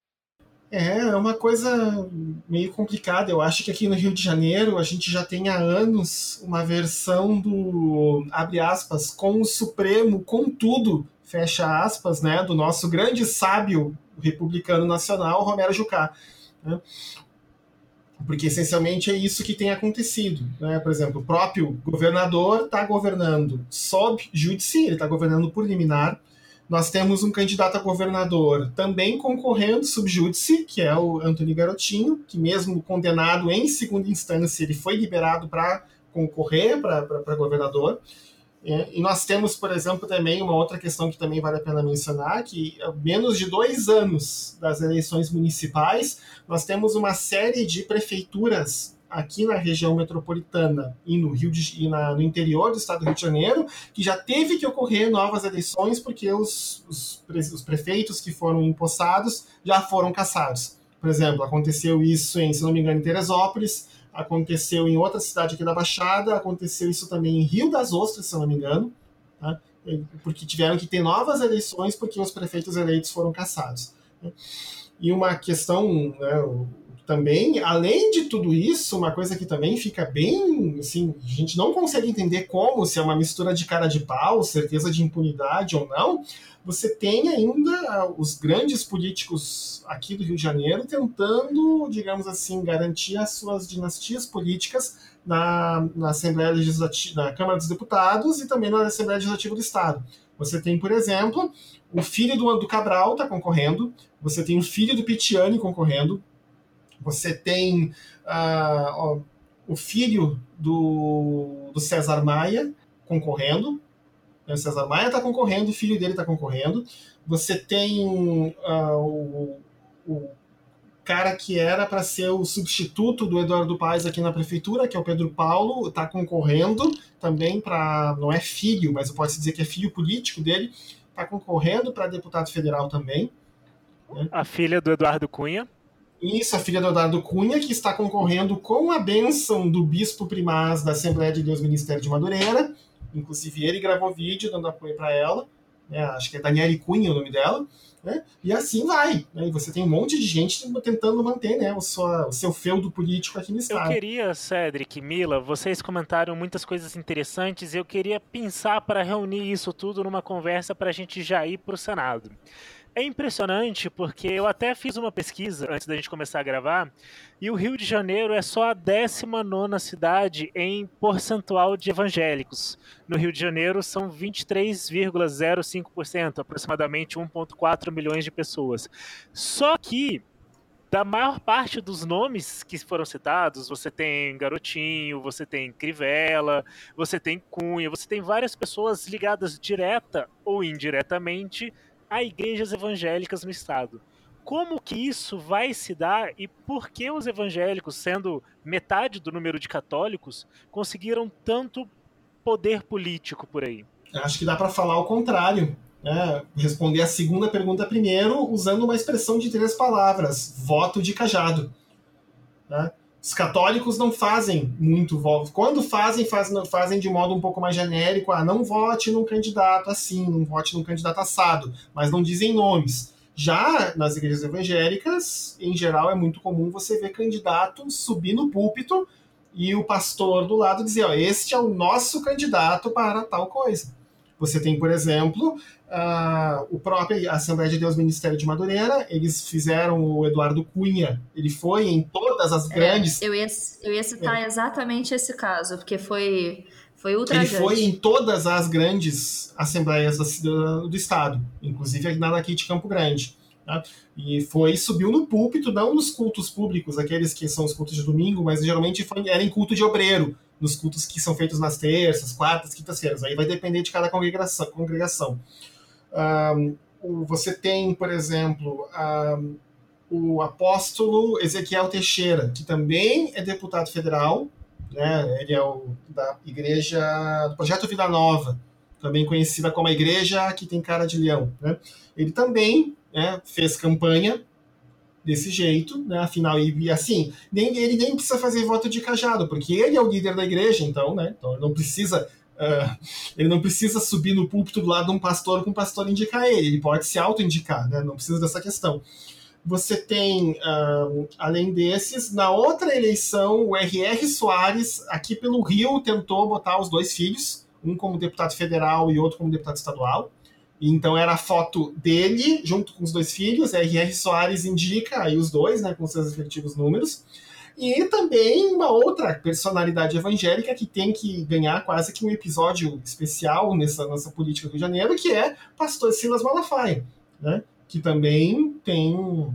É, é uma coisa meio complicada. Eu acho que aqui no Rio de Janeiro a gente já tem há anos uma versão do, abre aspas, com o Supremo, com tudo, fecha aspas, né, do nosso grande sábio republicano nacional, Romero Jucá. Porque essencialmente é isso que tem acontecido. Né? Por exemplo, o próprio governador está governando sob júdice, ele está governando por liminar, nós temos um candidato a governador também concorrendo subjúdice, que é o Antônio Garotinho, que mesmo condenado em segunda instância, ele foi liberado para concorrer para governador. É, e nós temos, por exemplo, também uma outra questão que também vale a pena mencionar, que menos de dois anos das eleições municipais, nós temos uma série de prefeituras aqui na região metropolitana e no Rio de, e na, no interior do estado do Rio de Janeiro, que já teve que ocorrer novas eleições porque os, os, os prefeitos que foram empossados já foram cassados. Por exemplo, aconteceu isso em, se não me engano, em Teresópolis, aconteceu em outra cidade aqui da Baixada, aconteceu isso também em Rio das Ostras, se não me engano, tá? porque tiveram que ter novas eleições porque os prefeitos eleitos foram cassados. Né? E uma questão, né, também, além de tudo isso, uma coisa que também fica bem, assim, a gente não consegue entender como, se é uma mistura de cara de pau, certeza de impunidade ou não, você tem ainda ah, os grandes políticos aqui do Rio de Janeiro tentando, digamos assim, garantir as suas dinastias políticas na, na Assembleia Legislativa, na Câmara dos Deputados e também na Assembleia Legislativa do Estado. Você tem, por exemplo, o filho do, do Cabral está concorrendo, você tem o filho do Pitiani concorrendo, você tem uh, o filho do, do César Maia concorrendo. Né, o César Maia está concorrendo, o filho dele está concorrendo. Você tem uh, o, o cara que era para ser o substituto do Eduardo Paes aqui na prefeitura, que é o Pedro Paulo, está concorrendo também para. Não é filho, mas pode-se dizer que é filho político dele, está concorrendo para deputado federal também. Né? A filha do Eduardo Cunha. Isso, a filha do Eduardo Cunha, que está concorrendo com a bênção do bispo primaz da Assembleia de Deus Ministério de Madureira. Inclusive, ele gravou vídeo dando apoio para ela. Né? Acho que é Daniele Cunha o nome dela. Né? E assim vai. Né? E você tem um monte de gente tentando manter né, o, sua, o seu feudo político aqui no Estado. Eu queria, Cedric, Mila, vocês comentaram muitas coisas interessantes e eu queria pensar para reunir isso tudo numa conversa para a gente já ir para o Senado. É impressionante porque eu até fiz uma pesquisa antes da gente começar a gravar e o Rio de Janeiro é só a 19 cidade em percentual de evangélicos. No Rio de Janeiro são 23,05%, aproximadamente 1,4 milhões de pessoas. Só que da maior parte dos nomes que foram citados, você tem Garotinho, você tem Crivella, você tem Cunha, você tem várias pessoas ligadas direta ou indiretamente a igrejas evangélicas no estado. Como que isso vai se dar e por que os evangélicos, sendo metade do número de católicos, conseguiram tanto poder político por aí? Acho que dá para falar o contrário. Né? Responder a segunda pergunta primeiro, usando uma expressão de três palavras: voto de cajado. Né? Os católicos não fazem muito voto. Quando fazem, fazem, fazem de modo um pouco mais genérico. Ah, não vote num candidato assim, não vote num candidato assado, mas não dizem nomes. Já nas igrejas evangélicas, em geral, é muito comum você ver candidato subir no púlpito e o pastor do lado dizer: ó, este é o nosso candidato para tal coisa. Você tem, por exemplo, uh, o próprio Assembleia de Deus Ministério de Madureira, eles fizeram o Eduardo Cunha, ele foi em todas as é, grandes. Eu, ia, eu ia citar é. exatamente esse caso, porque foi. Foi ultrajante. Ele foi em todas as grandes assembleias do, do Estado, inclusive na daqui de Campo Grande. Tá? E foi, subiu no púlpito, não nos cultos públicos, aqueles que são os cultos de domingo, mas geralmente foi, era em culto de obreiro, nos cultos que são feitos nas terças, quartas, quintas-feiras. Aí vai depender de cada congregação. congregação. Um, você tem, por exemplo, um, o apóstolo Ezequiel Teixeira, que também é deputado federal, né? ele é o da igreja do Projeto Vida Nova, também conhecida como a igreja que tem cara de leão. Né? Ele também né, fez campanha desse jeito, né? Afinal, e, assim, nem, ele nem precisa fazer voto de cajado, porque ele é o líder da igreja, então, né? Então ele não precisa. Uh, ele não precisa subir no púlpito do lado de um pastor com o pastor indicar ele, ele pode se auto-indicar, né? Não precisa dessa questão. Você tem, uh, além desses, na outra eleição, o R.R. Soares, aqui pelo Rio, tentou botar os dois filhos, um como deputado federal e outro como deputado estadual. Então era a foto dele junto com os dois filhos, R.R. Soares indica aí os dois, né, com seus respectivos números. E também uma outra personalidade evangélica que tem que ganhar quase que um episódio especial nessa nossa política do Rio de Janeiro, que é pastor Silas Malafaia, né, que também tem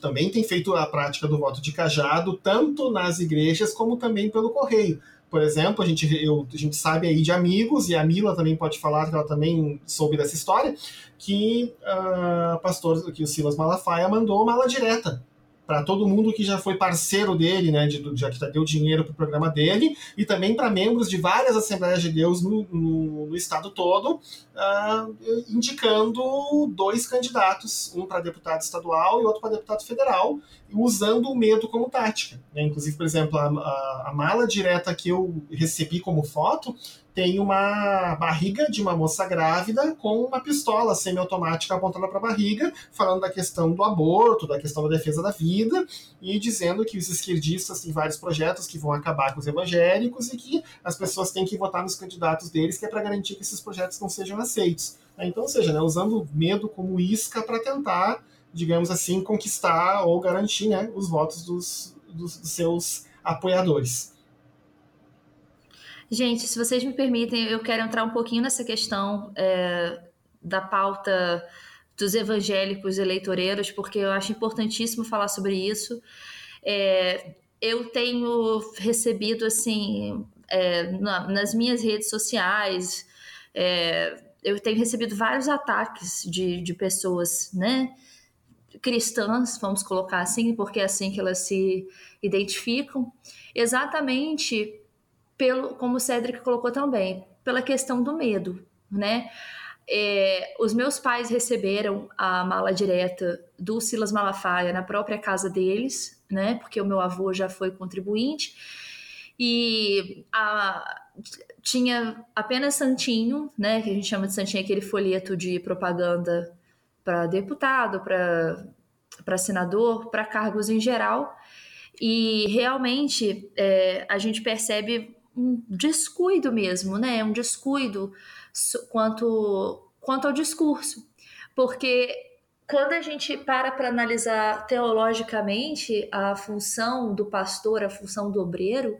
também tem feito a prática do voto de cajado tanto nas igrejas como também pelo correio. Por exemplo, a gente, eu, a gente sabe aí de amigos, e a Mila também pode falar que ela também soube dessa história, que uh, pastor, que o Silas Malafaia mandou mala direta para todo mundo que já foi parceiro dele, né, de, já que deu dinheiro para o programa dele, e também para membros de várias Assembleias de Deus no, no, no estado todo, uh, indicando dois candidatos, um para deputado estadual e outro para deputado federal, usando o medo como tática. Né? Inclusive, por exemplo, a, a, a mala direta que eu recebi como foto tem uma barriga de uma moça grávida com uma pistola semiautomática apontada para a barriga, falando da questão do aborto, da questão da defesa da vida, e dizendo que os esquerdistas têm vários projetos que vão acabar com os evangélicos e que as pessoas têm que votar nos candidatos deles, que é para garantir que esses projetos não sejam aceitos. Então, ou seja, né, usando medo como isca para tentar, digamos assim, conquistar ou garantir né, os votos dos, dos, dos seus apoiadores. Gente, se vocês me permitem, eu quero entrar um pouquinho nessa questão é, da pauta dos evangélicos eleitoreiros, porque eu acho importantíssimo falar sobre isso. É, eu tenho recebido, assim, é, na, nas minhas redes sociais, é, eu tenho recebido vários ataques de, de pessoas, né? Cristãs, vamos colocar assim, porque é assim que elas se identificam, exatamente pelo, como o Cedric colocou também, pela questão do medo, né? É, os meus pais receberam a mala direta do Silas Malafaia na própria casa deles, né? Porque o meu avô já foi contribuinte e a, tinha apenas santinho, né? Que a gente chama de santinho aquele folheto de propaganda para deputado, para senador, para cargos em geral. E realmente é, a gente percebe um descuido mesmo, né? Um descuido quanto, quanto ao discurso. Porque quando a gente para para analisar teologicamente a função do pastor, a função do obreiro,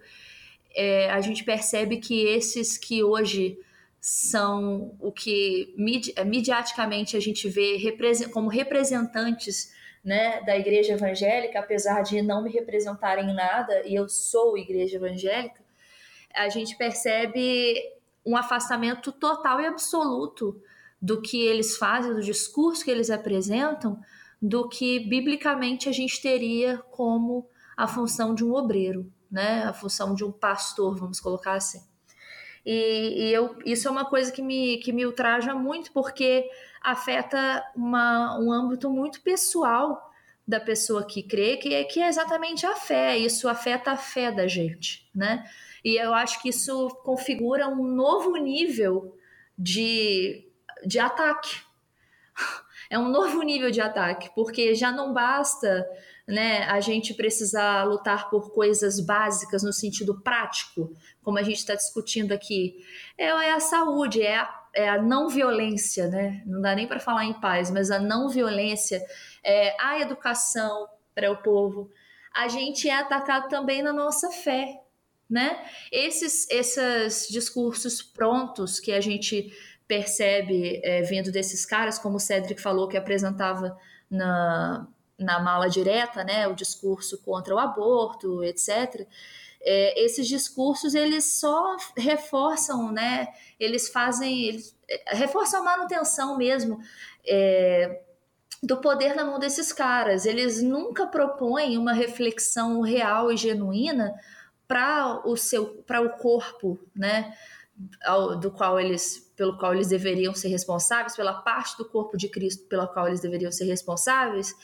é, a gente percebe que esses que hoje são o que midi midiaticamente a gente vê como representantes né, da igreja evangélica, apesar de não me representarem em nada, e eu sou igreja evangélica, a gente percebe um afastamento total e absoluto do que eles fazem, do discurso que eles apresentam, do que biblicamente a gente teria como a função de um obreiro, né? A função de um pastor, vamos colocar assim. E, e eu, isso é uma coisa que me, que me ultraja muito, porque afeta uma, um âmbito muito pessoal da pessoa que crê, que é, que é exatamente a fé. Isso afeta a fé da gente, né? E eu acho que isso configura um novo nível de, de ataque. [LAUGHS] É um novo nível de ataque, porque já não basta né, a gente precisar lutar por coisas básicas no sentido prático, como a gente está discutindo aqui, é, é, a saúde, é a, é a não violência, né? Não dá nem para falar em paz, mas a não violência, é a educação para o povo. A gente é atacado também na nossa fé, né? Esses, esses discursos prontos que a gente percebe é, vindo desses caras, como o Cedric falou, que apresentava na, na mala direta, né, o discurso contra o aborto, etc. É, esses discursos eles só reforçam, né, eles fazem, eles é, reforçam a manutenção mesmo é, do poder na mão desses caras. Eles nunca propõem uma reflexão real e genuína para o seu, para o corpo, né, do qual eles pelo qual eles deveriam ser responsáveis, pela parte do corpo de Cristo pela qual eles deveriam ser responsáveis,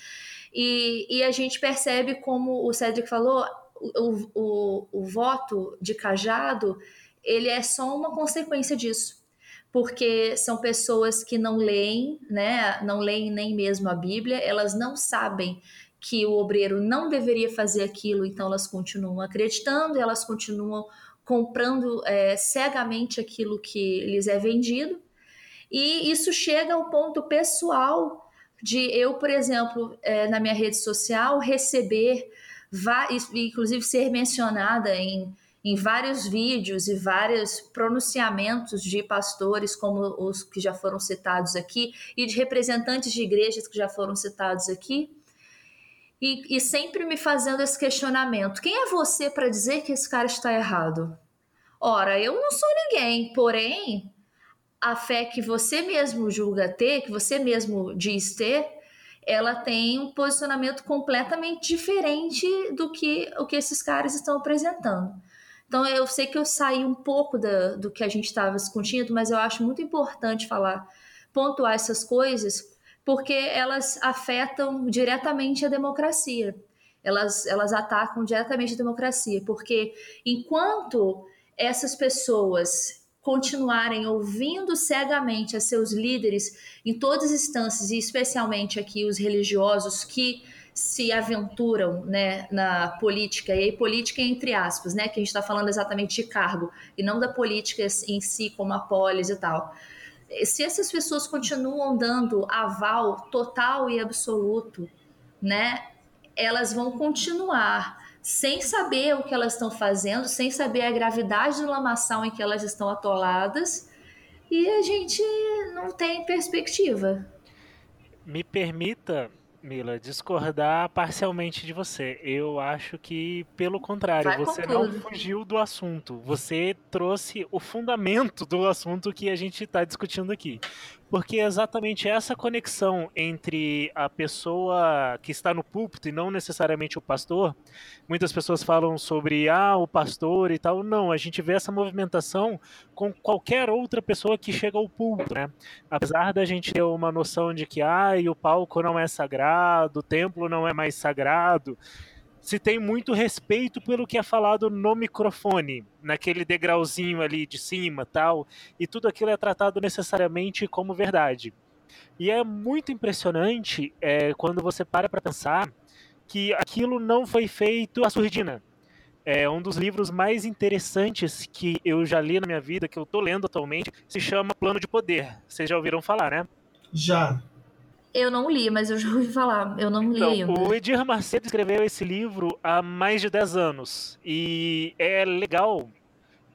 e, e a gente percebe, como o Cedric falou, o, o, o voto de cajado ele é só uma consequência disso. Porque são pessoas que não leem, né, não leem nem mesmo a Bíblia, elas não sabem que o obreiro não deveria fazer aquilo, então elas continuam acreditando, elas continuam comprando é, cegamente aquilo que lhes é vendido, e isso chega ao ponto pessoal de eu, por exemplo, é, na minha rede social, receber, inclusive ser mencionada em, em vários vídeos e vários pronunciamentos de pastores, como os que já foram citados aqui, e de representantes de igrejas que já foram citados aqui. E, e sempre me fazendo esse questionamento: quem é você para dizer que esse cara está errado? Ora, eu não sou ninguém, porém, a fé que você mesmo julga ter, que você mesmo diz ter, ela tem um posicionamento completamente diferente do que o que esses caras estão apresentando. Então eu sei que eu saí um pouco da, do que a gente estava discutindo, mas eu acho muito importante falar, pontuar essas coisas, porque elas afetam diretamente a democracia. Elas, elas atacam diretamente a democracia, porque enquanto essas pessoas continuarem ouvindo cegamente a seus líderes em todas as instâncias, e especialmente aqui os religiosos que se aventuram né, na política, e aí política entre aspas, né, que a gente está falando exatamente de cargo, e não da política em si, como a polis e tal. Se essas pessoas continuam dando aval total e absoluto, né, elas vão continuar sem saber o que elas estão fazendo, sem saber a gravidade do lamaçal em que elas estão atoladas, e a gente não tem perspectiva. Me permita, Mila, discordar parcialmente de você. Eu acho que, pelo contrário, Vai você não fugiu do assunto. Você trouxe o fundamento do assunto que a gente está discutindo aqui. Porque é exatamente essa conexão entre a pessoa que está no púlpito e não necessariamente o pastor. Muitas pessoas falam sobre ah, o pastor e tal. Não, a gente vê essa movimentação com qualquer outra pessoa que chega ao púlpito, né? Apesar da gente ter uma noção de que ah, o palco não é sagrado, o templo não é mais sagrado se tem muito respeito pelo que é falado no microfone, naquele degrauzinho ali de cima, tal, e tudo aquilo é tratado necessariamente como verdade. E é muito impressionante é, quando você para para pensar que aquilo não foi feito à surdina. É um dos livros mais interessantes que eu já li na minha vida, que eu estou lendo atualmente, se chama Plano de Poder. Vocês já ouviram falar, né? Já. Eu não li, mas eu já ouvi falar. Eu não então, li ainda. O Edir Macedo escreveu esse livro há mais de 10 anos. E é legal,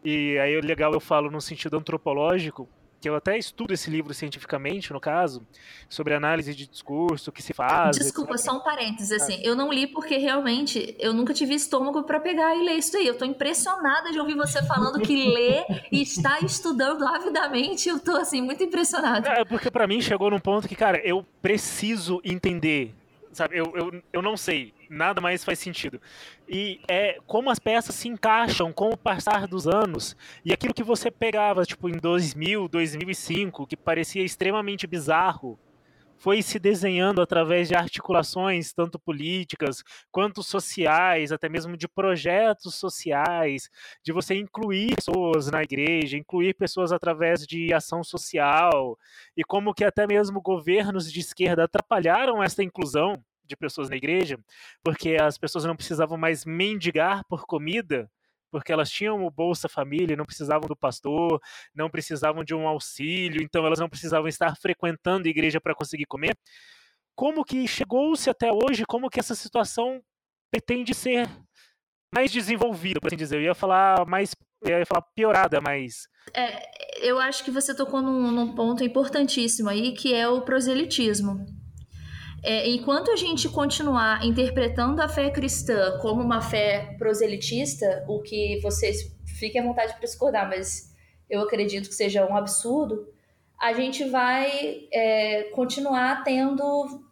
e aí é legal eu falo no sentido antropológico, que eu até estudo esse livro cientificamente, no caso, sobre análise de discurso, que se faz. Desculpa, etc. só um parênteses, assim, eu não li porque realmente eu nunca tive estômago para pegar e ler isso aí. Eu tô impressionada de ouvir você falando que lê e está estudando avidamente. Eu tô, assim, muito impressionada. É, porque para mim chegou num ponto que, cara, eu preciso entender sabe? Eu, eu, eu não sei, nada mais faz sentido. E é como as peças se encaixam com o passar dos anos e aquilo que você pegava, tipo, em 2000, 2005, que parecia extremamente bizarro, foi se desenhando através de articulações, tanto políticas quanto sociais, até mesmo de projetos sociais, de você incluir pessoas na igreja, incluir pessoas através de ação social, e como que até mesmo governos de esquerda atrapalharam essa inclusão de pessoas na igreja, porque as pessoas não precisavam mais mendigar por comida, porque elas tinham o Bolsa Família, não precisavam do pastor, não precisavam de um auxílio, então elas não precisavam estar frequentando a igreja para conseguir comer. Como que chegou-se até hoje, como que essa situação pretende ser mais desenvolvida, por assim dizer. Eu ia falar mais, eu ia falar piorada, mas é, eu acho que você tocou num, num ponto importantíssimo aí, que é o proselitismo. É, enquanto a gente continuar interpretando a fé cristã como uma fé proselitista, o que vocês fiquem à vontade para discordar, mas eu acredito que seja um absurdo, a gente vai é, continuar tendo,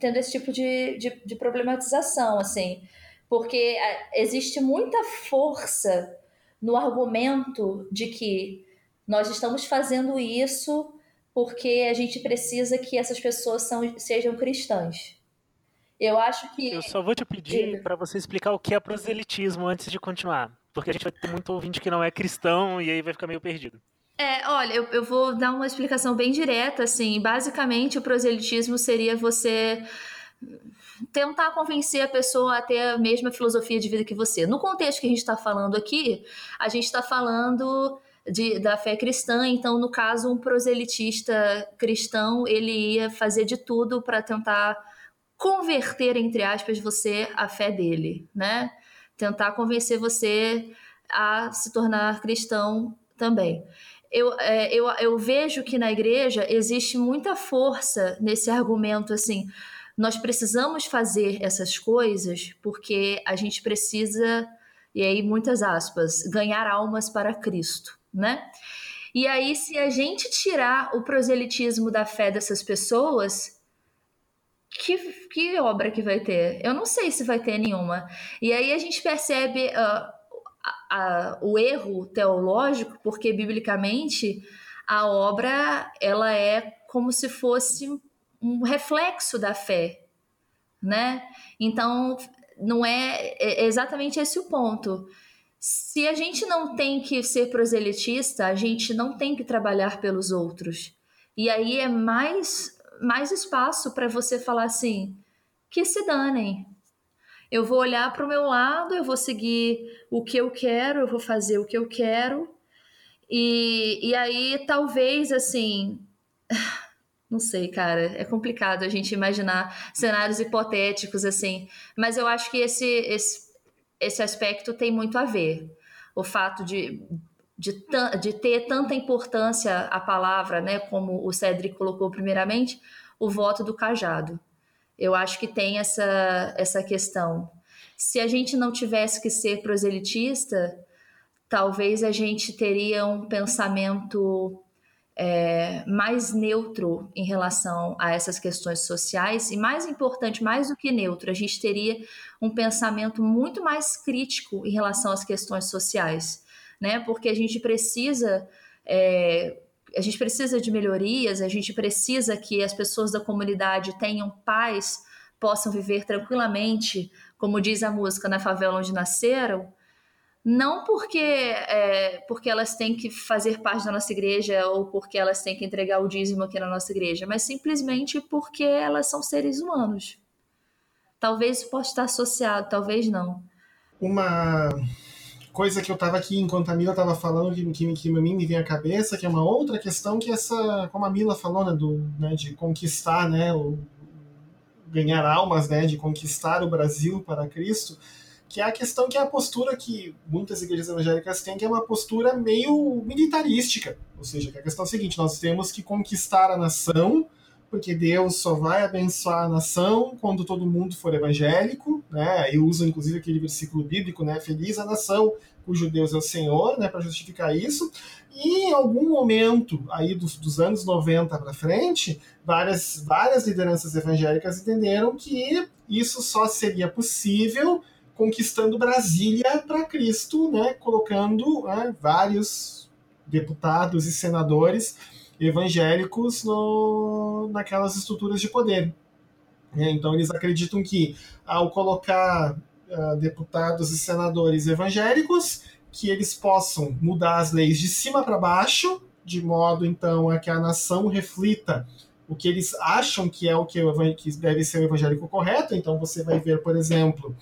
tendo esse tipo de, de, de problematização, assim, porque é, existe muita força no argumento de que nós estamos fazendo isso porque a gente precisa que essas pessoas são, sejam cristãs. Eu acho que. Eu só vou te pedir para você explicar o que é proselitismo antes de continuar. Porque a gente vai ter muito ouvinte que não é cristão e aí vai ficar meio perdido. É, olha, eu, eu vou dar uma explicação bem direta, assim. Basicamente, o proselitismo seria você tentar convencer a pessoa a ter a mesma filosofia de vida que você. No contexto que a gente está falando aqui, a gente está falando de, da fé cristã, então, no caso, um proselitista cristão, ele ia fazer de tudo para tentar converter, entre aspas, você à fé dele, né? Tentar convencer você a se tornar cristão também. Eu, é, eu, eu vejo que na igreja existe muita força nesse argumento assim. Nós precisamos fazer essas coisas porque a gente precisa, e aí muitas aspas, ganhar almas para Cristo né? E aí, se a gente tirar o proselitismo da fé dessas pessoas, que, que obra que vai ter? Eu não sei se vai ter nenhuma. E aí a gente percebe uh, a, a, o erro teológico, porque biblicamente a obra ela é como se fosse um reflexo da fé, né? Então não é, é exatamente esse o ponto. Se a gente não tem que ser proselitista, a gente não tem que trabalhar pelos outros. E aí é mais, mais espaço para você falar assim: que se danem. Eu vou olhar para o meu lado, eu vou seguir o que eu quero, eu vou fazer o que eu quero. E, e aí, talvez, assim. [SIGHS] Não sei, cara. É complicado a gente imaginar cenários hipotéticos, assim. Mas eu acho que esse, esse esse aspecto tem muito a ver. O fato de, de, de ter tanta importância a palavra, né, como o Cedric colocou primeiramente, o voto do cajado. Eu acho que tem essa, essa questão. Se a gente não tivesse que ser proselitista, talvez a gente teria um pensamento é, mais neutro em relação a essas questões sociais e mais importante, mais do que neutro, a gente teria um pensamento muito mais crítico em relação às questões sociais, né? Porque a gente precisa é, a gente precisa de melhorias, a gente precisa que as pessoas da comunidade tenham paz, possam viver tranquilamente, como diz a música, na favela onde nasceram, não porque, é, porque elas têm que fazer parte da nossa igreja ou porque elas têm que entregar o dízimo aqui na nossa igreja, mas simplesmente porque elas são seres humanos. Talvez isso possa estar associado, talvez não. Uma coisa que eu estava aqui, enquanto a Mila estava falando, que, que, que me vem à cabeça, que é uma outra questão que essa, como a Mila falou, né, do, né, de conquistar, né, o, ganhar almas, né, de conquistar o Brasil para Cristo, que é a questão que é a postura que muitas igrejas evangélicas têm, que é uma postura meio militarística. Ou seja, que a questão é a seguinte: nós temos que conquistar a nação, porque Deus só vai abençoar a nação quando todo mundo for evangélico, né? Eu uso inclusive aquele versículo bíblico, né? Feliz a nação cujo Deus é o Senhor, né? Para justificar isso. E em algum momento aí dos, dos anos 90 para frente, várias, várias lideranças evangélicas entenderam que isso só seria possível conquistando Brasília para Cristo, né, colocando né, vários deputados e senadores evangélicos no, naquelas estruturas de poder. É, então eles acreditam que ao colocar uh, deputados e senadores evangélicos, que eles possam mudar as leis de cima para baixo, de modo então a que a nação reflita o que eles acham que é o que deve ser o evangélico correto. Então você vai ver, por exemplo,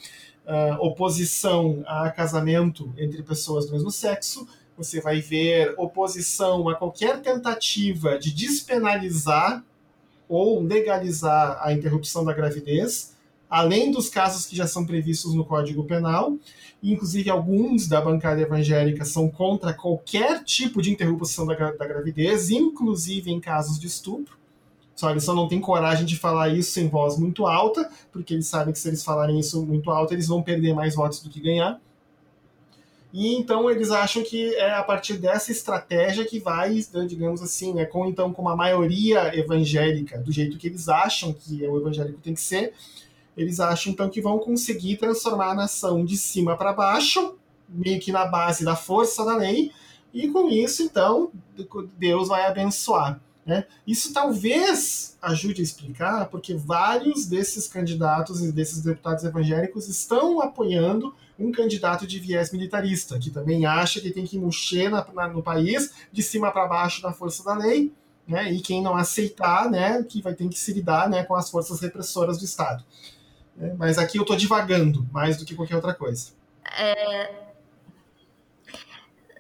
uh, oposição a casamento entre pessoas do mesmo sexo, você vai ver oposição a qualquer tentativa de despenalizar ou legalizar a interrupção da gravidez, além dos casos que já são previstos no Código Penal. Inclusive, alguns da bancada evangélica são contra qualquer tipo de interrupção da, da gravidez, inclusive em casos de estupro. Só eles só não têm coragem de falar isso em voz muito alta, porque eles sabem que se eles falarem isso muito alto, eles vão perder mais votos do que ganhar. E então eles acham que é a partir dessa estratégia que vai, digamos assim, né, com então com uma maioria evangélica, do jeito que eles acham que o evangélico tem que ser, eles acham então que vão conseguir transformar a nação de cima para baixo, meio que na base da força da lei, e com isso então Deus vai abençoar. Né? Isso talvez ajude a explicar porque vários desses candidatos e desses deputados evangélicos estão apoiando um candidato de viés militarista, que também acha que tem que mexer na, na, no país de cima para baixo da força da lei, né? e quem não aceitar, né, que vai ter que se lidar né, com as forças repressoras do Estado. É, mas aqui eu estou divagando mais do que qualquer outra coisa. É,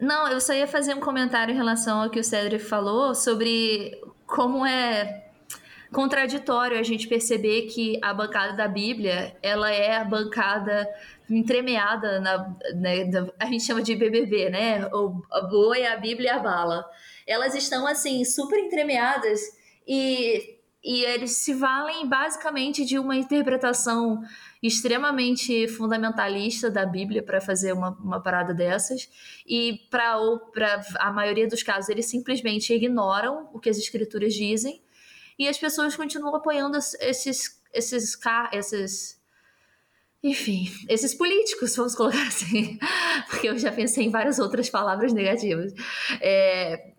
não, eu só ia fazer um comentário em relação ao que o Cedric falou sobre como é contraditório a gente perceber que a bancada da Bíblia ela é a bancada entremeada na, né, a gente chama de BBB, né? O a boi, a Bíblia e a bala. Elas estão assim super entremeadas e e eles se valem basicamente de uma interpretação extremamente fundamentalista da Bíblia para fazer uma, uma parada dessas. E para a maioria dos casos, eles simplesmente ignoram o que as escrituras dizem e as pessoas continuam apoiando esses, esses, esses enfim, esses políticos, vamos colocar assim, [LAUGHS] porque eu já pensei em várias outras palavras negativas. É,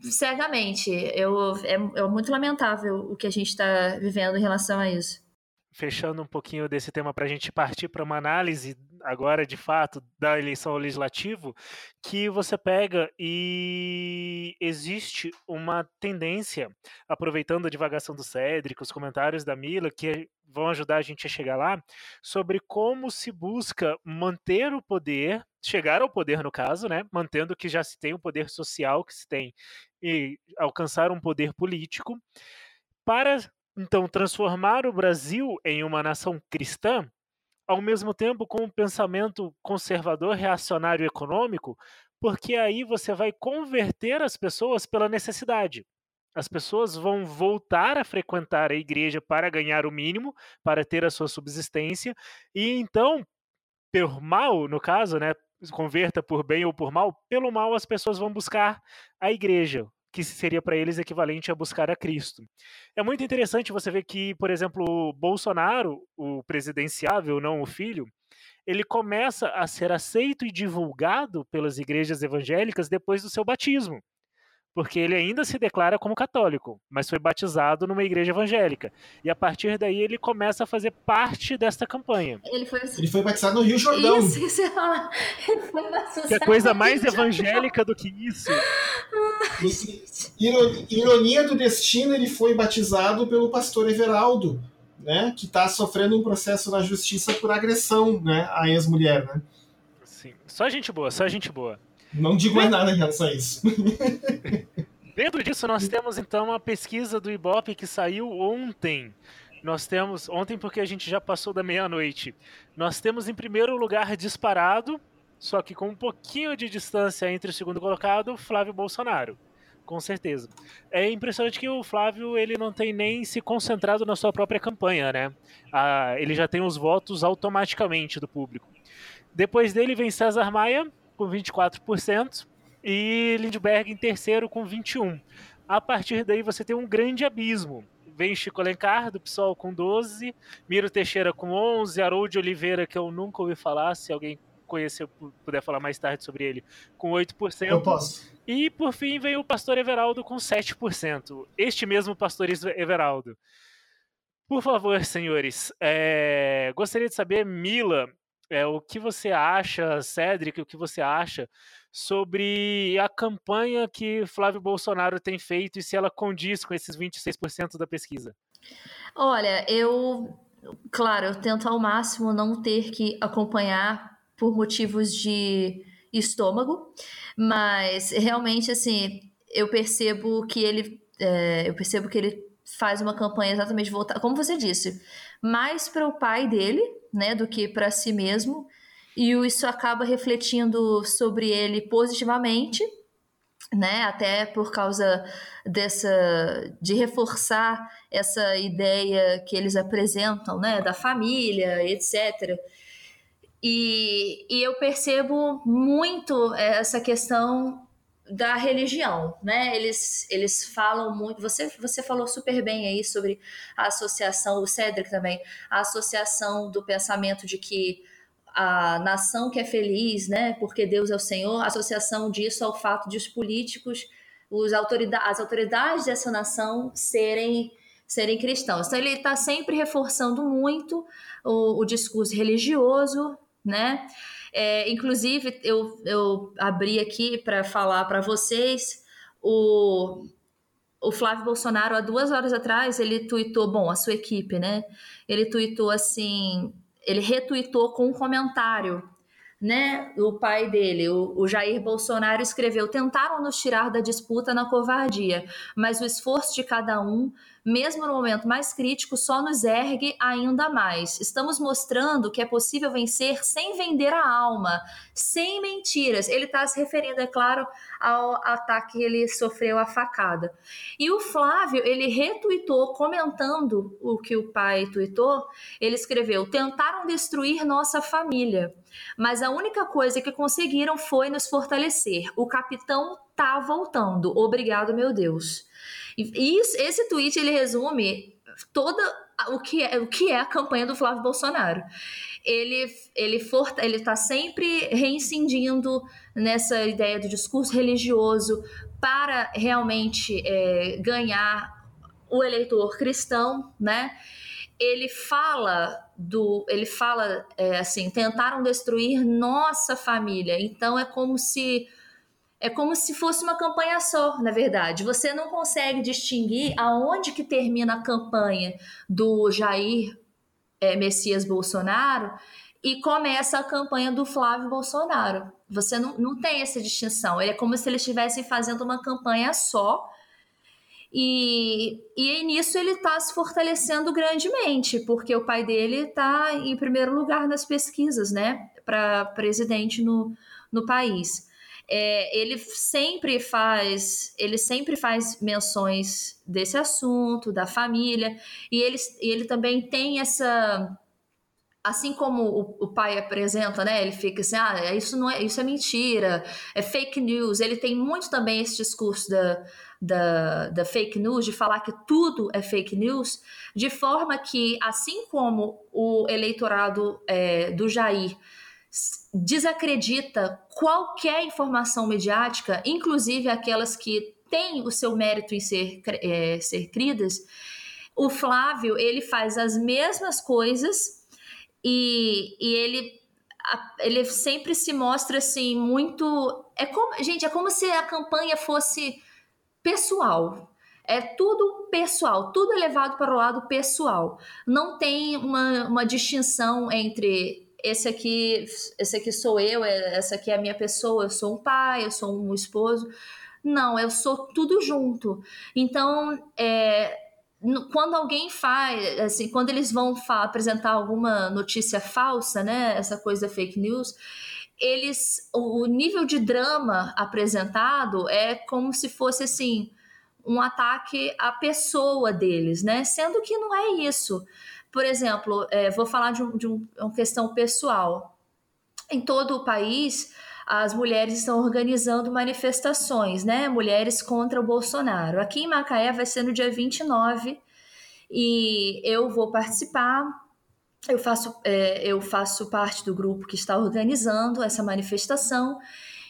cegamente, eu, é, é muito lamentável o que a gente está vivendo em relação a isso fechando um pouquinho desse tema para a gente partir para uma análise agora de fato da eleição legislativa, que você pega e existe uma tendência, aproveitando a divagação do Cédric, os comentários da Mila, que vão ajudar a gente a chegar lá, sobre como se busca manter o poder, chegar ao poder no caso, né, mantendo que já se tem o poder social que se tem e alcançar um poder político para então, transformar o Brasil em uma nação cristã, ao mesmo tempo com um pensamento conservador, reacionário econômico, porque aí você vai converter as pessoas pela necessidade. As pessoas vão voltar a frequentar a igreja para ganhar o mínimo, para ter a sua subsistência, e então, por mal, no caso, né, converta por bem ou por mal, pelo mal as pessoas vão buscar a igreja, que seria para eles equivalente a buscar a Cristo. É muito interessante você ver que, por exemplo, Bolsonaro, o presidenciável, não o filho, ele começa a ser aceito e divulgado pelas igrejas evangélicas depois do seu batismo porque ele ainda se declara como católico, mas foi batizado numa igreja evangélica. E a partir daí ele começa a fazer parte desta campanha. Ele foi, ele foi batizado no Rio Jordão. Isso, isso [LAUGHS] ele foi batizado que é coisa mais evangélica do que isso. Ironia do destino, ele foi batizado pelo pastor Everaldo, né, que está sofrendo um processo na justiça por agressão né, à ex-mulher. Né? Sim, só gente boa, só gente boa. Não digo mais nada em relação a isso. [LAUGHS] Dentro disso, nós temos então a pesquisa do Ibope que saiu ontem. Nós temos, ontem porque a gente já passou da meia-noite, nós temos em primeiro lugar disparado, só que com um pouquinho de distância entre o segundo colocado, Flávio Bolsonaro. Com certeza. É impressionante que o Flávio ele não tem nem se concentrado na sua própria campanha, né? Ah, ele já tem os votos automaticamente do público. Depois dele vem César Maia, com 24%, e Lindbergh em terceiro com 21%. A partir daí você tem um grande abismo. Vem Chico Alencar, do PSOL, com 12%, Miro Teixeira com 11%, Harold Oliveira, que eu nunca ouvi falar, se alguém conhecer, puder falar mais tarde sobre ele, com 8%. Eu posso. E por fim vem o pastor Everaldo com 7%. Este mesmo pastor Everaldo. Por favor, senhores, é... gostaria de saber, Mila, é o que você acha, Cédric, o que você acha sobre a campanha que Flávio Bolsonaro tem feito e se ela condiz com esses 26% da pesquisa. Olha, eu, claro, eu tento ao máximo não ter que acompanhar por motivos de estômago, mas realmente assim eu percebo que ele, é, eu percebo que ele faz uma campanha exatamente voltada, como você disse, mais para o pai dele, né, do que para si mesmo, e isso acaba refletindo sobre ele positivamente, né, até por causa dessa de reforçar essa ideia que eles apresentam, né, da família, etc. E, e eu percebo muito essa questão da religião, né? Eles, eles falam muito. Você, você falou super bem aí sobre a associação, o Cedric também, a associação do pensamento de que a nação que é feliz, né? Porque Deus é o Senhor, a associação disso ao fato de os políticos, os autoridade, as autoridades dessa nação serem serem cristãos. Então ele está sempre reforçando muito o, o discurso religioso, né? É, inclusive, eu, eu abri aqui para falar para vocês o, o Flávio Bolsonaro, há duas horas atrás, ele tuitou, bom, a sua equipe, né? Ele tuitou assim, ele retuitou com um comentário né, o pai dele, o, o, Jair Bolsonaro, escreveu: tentaram nos tirar da disputa na covardia, mas o esforço de cada um mesmo no momento mais crítico, só nos ergue ainda mais. Estamos mostrando que é possível vencer sem vender a alma, sem mentiras. Ele está se referindo, é claro, ao ataque que ele sofreu a facada. E o Flávio, ele retuitou, comentando o que o pai tuitou, ele escreveu: tentaram destruir nossa família, mas a única coisa que conseguiram foi nos fortalecer. O capitão tá voltando. Obrigado, meu Deus. E isso, esse tweet ele resume toda o que é, o que é a campanha do Flávio Bolsonaro. Ele ele for, ele está sempre reincidindo nessa ideia do discurso religioso para realmente é, ganhar o eleitor cristão, né? Ele fala do, ele fala é, assim, tentaram destruir nossa família. Então é como se é como se fosse uma campanha só, na verdade. Você não consegue distinguir aonde que termina a campanha do Jair é, Messias Bolsonaro e começa a campanha do Flávio Bolsonaro. Você não, não tem essa distinção. É como se eles estivessem fazendo uma campanha só. E, e nisso ele está se fortalecendo grandemente, porque o pai dele está em primeiro lugar nas pesquisas, né, para presidente no, no país é, ele sempre faz ele sempre faz menções desse assunto da família e ele, ele também tem essa assim como o, o, pai apresenta, né? Ele fica assim, ah, isso não é, isso é mentira, é fake news. Ele tem muito também esse discurso da, da, da fake news, de falar que tudo é fake news, de forma que, assim como o eleitorado é, do Jair desacredita qualquer informação mediática, inclusive aquelas que têm o seu mérito em ser, é, ser cridas, o Flávio ele faz as mesmas coisas e, e ele ele sempre se mostra assim muito é como gente é como se a campanha fosse pessoal é tudo pessoal, tudo é levado para o lado pessoal. Não tem uma, uma distinção entre esse aqui, esse aqui sou eu, é, essa aqui é a minha pessoa, eu sou um pai, eu sou um esposo. Não, eu sou tudo junto. Então, é, quando alguém faz, assim, quando eles vão apresentar alguma notícia falsa, né, essa coisa fake news, eles, o nível de drama apresentado é como se fosse assim um ataque à pessoa deles, né? Sendo que não é isso. Por exemplo, é, vou falar de, um, de um, uma questão pessoal. Em todo o país, as mulheres estão organizando manifestações, né? Mulheres contra o Bolsonaro. Aqui em Macaé vai ser no dia 29 e eu vou participar. Eu faço, é, eu faço parte do grupo que está organizando essa manifestação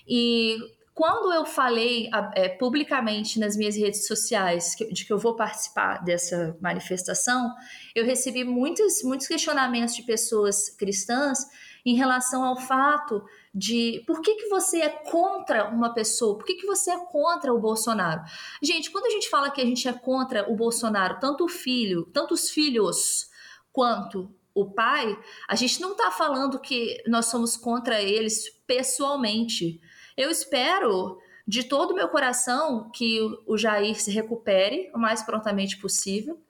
e quando eu falei é, publicamente nas minhas redes sociais que, de que eu vou participar dessa manifestação, eu recebi muitos, muitos questionamentos de pessoas cristãs em relação ao fato de por que, que você é contra uma pessoa, por que, que você é contra o Bolsonaro. Gente, quando a gente fala que a gente é contra o Bolsonaro, tanto o filho, tanto os filhos quanto o pai, a gente não está falando que nós somos contra eles pessoalmente. Eu espero de todo o meu coração que o Jair se recupere o mais prontamente possível.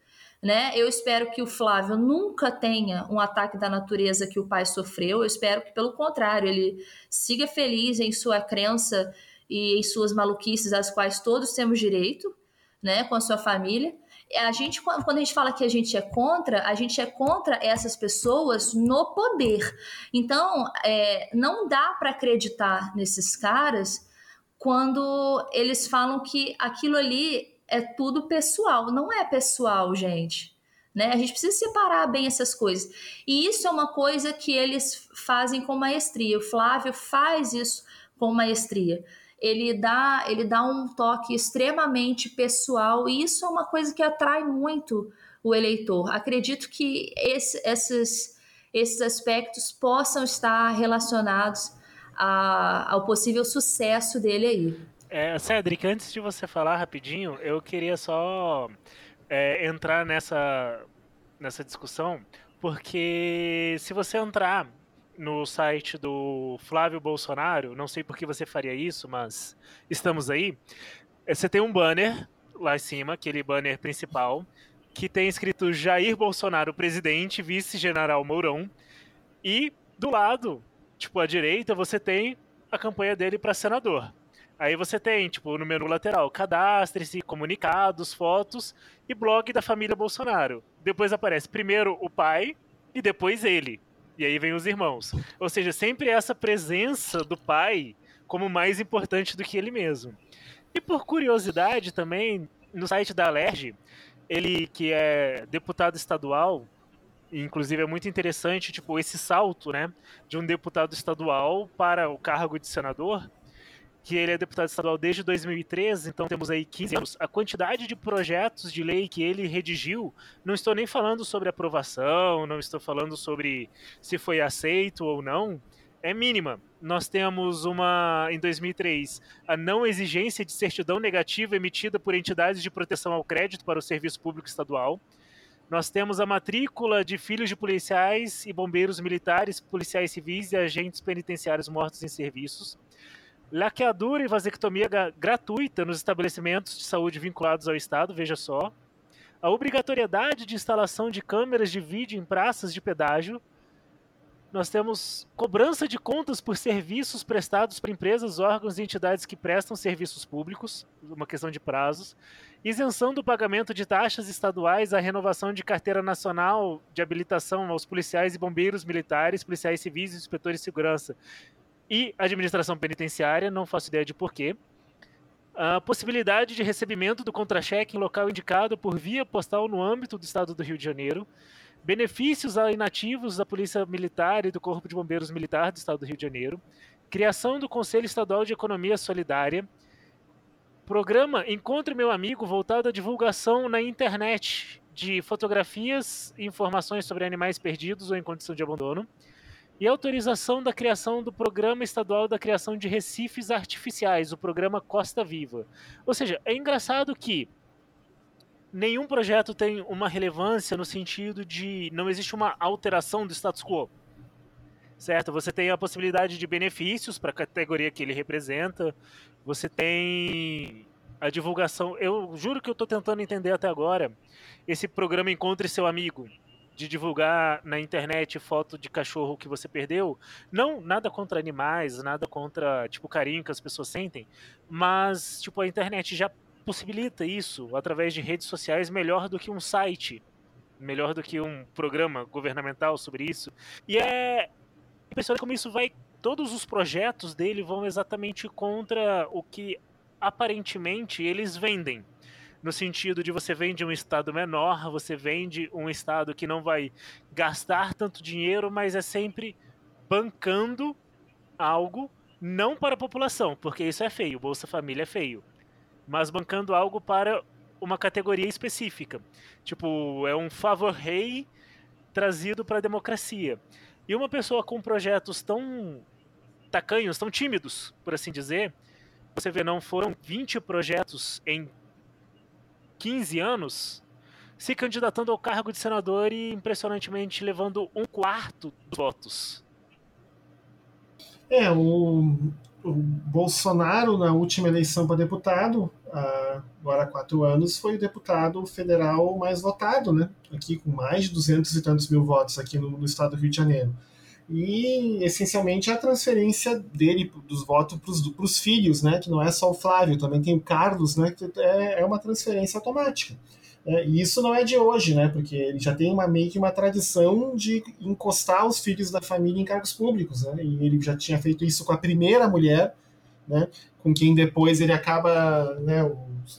Né? Eu espero que o Flávio nunca tenha um ataque da natureza que o pai sofreu. Eu espero que, pelo contrário, ele siga feliz em sua crença e em suas maluquices, às quais todos temos direito, né, com a sua família. A gente, quando a gente fala que a gente é contra, a gente é contra essas pessoas no poder. Então, é, não dá para acreditar nesses caras quando eles falam que aquilo ali é tudo pessoal. Não é pessoal, gente. Né? A gente precisa separar bem essas coisas. E isso é uma coisa que eles fazem com maestria. O Flávio faz isso com maestria. Ele dá, ele dá um toque extremamente pessoal e isso é uma coisa que atrai muito o eleitor. Acredito que esse, esses, esses aspectos possam estar relacionados a, ao possível sucesso dele aí. É, Cedric, antes de você falar rapidinho, eu queria só é, entrar nessa, nessa discussão, porque se você entrar no site do Flávio Bolsonaro, não sei por que você faria isso, mas estamos aí. É, você tem um banner lá em cima, aquele banner principal, que tem escrito Jair Bolsonaro, presidente, vice-general Mourão, e do lado tipo, à direita, você tem a campanha dele para senador. Aí você tem, tipo, no menu lateral, cadastre-se, comunicados, fotos e blog da família Bolsonaro. Depois aparece primeiro o pai e depois ele. E aí vem os irmãos. Ou seja, sempre essa presença do pai como mais importante do que ele mesmo. E por curiosidade também, no site da Alerj, ele que é deputado estadual, inclusive é muito interessante, tipo, esse salto, né, de um deputado estadual para o cargo de senador, que ele é deputado estadual desde 2013, então temos aí 15 anos. A quantidade de projetos de lei que ele redigiu, não estou nem falando sobre aprovação, não estou falando sobre se foi aceito ou não, é mínima. Nós temos uma, em 2003, a não exigência de certidão negativa emitida por entidades de proteção ao crédito para o serviço público estadual. Nós temos a matrícula de filhos de policiais e bombeiros militares, policiais civis e agentes penitenciários mortos em serviços. Laqueadura e vasectomia gratuita nos estabelecimentos de saúde vinculados ao Estado, veja só. A obrigatoriedade de instalação de câmeras de vídeo em praças de pedágio, nós temos cobrança de contas por serviços prestados por empresas, órgãos e entidades que prestam serviços públicos, uma questão de prazos, isenção do pagamento de taxas estaduais, a renovação de carteira nacional de habilitação aos policiais e bombeiros militares, policiais civis e inspetores de segurança e administração penitenciária, não faço ideia de porquê. A possibilidade de recebimento do contra-cheque em local indicado por via postal no âmbito do estado do Rio de Janeiro. Benefícios a inativos da Polícia Militar e do Corpo de Bombeiros Militar do Estado do Rio de Janeiro, criação do Conselho Estadual de Economia Solidária, programa Encontre Meu Amigo voltado à divulgação na internet de fotografias e informações sobre animais perdidos ou em condição de abandono, e autorização da criação do Programa Estadual da Criação de Recifes Artificiais, o programa Costa Viva. Ou seja, é engraçado que nenhum projeto tem uma relevância no sentido de não existe uma alteração do status quo. Certo? Você tem a possibilidade de benefícios para a categoria que ele representa, você tem a divulgação. Eu juro que eu estou tentando entender até agora esse programa Encontre Seu Amigo, de divulgar na internet foto de cachorro que você perdeu. Não, nada contra animais, nada contra, tipo, carinho que as pessoas sentem, mas, tipo, a internet já possibilita isso através de redes sociais melhor do que um site, melhor do que um programa governamental sobre isso. E é impressionante como isso vai. Todos os projetos dele vão exatamente contra o que aparentemente eles vendem. No sentido de você vende um estado menor, você vende um estado que não vai gastar tanto dinheiro, mas é sempre bancando algo não para a população, porque isso é feio, Bolsa Família é feio mas bancando algo para uma categoria específica. Tipo, é um favor rei trazido para a democracia. E uma pessoa com projetos tão tacanhos, tão tímidos, por assim dizer, você vê, não foram 20 projetos em 15 anos se candidatando ao cargo de senador e impressionantemente levando um quarto dos votos. É, o, o Bolsonaro, na última eleição para deputado, agora há quatro anos, foi o deputado federal mais votado, né? Aqui com mais de duzentos e tantos mil votos aqui no, no estado do Rio de Janeiro. E, essencialmente, a transferência dele, dos votos para os filhos, né? Que não é só o Flávio, também tem o Carlos, né? Que é, é uma transferência automática. É, e isso não é de hoje, né? Porque ele já tem uma, meio que uma tradição de encostar os filhos da família em cargos públicos, né? E ele já tinha feito isso com a primeira mulher, né? Com quem depois ele acaba, né?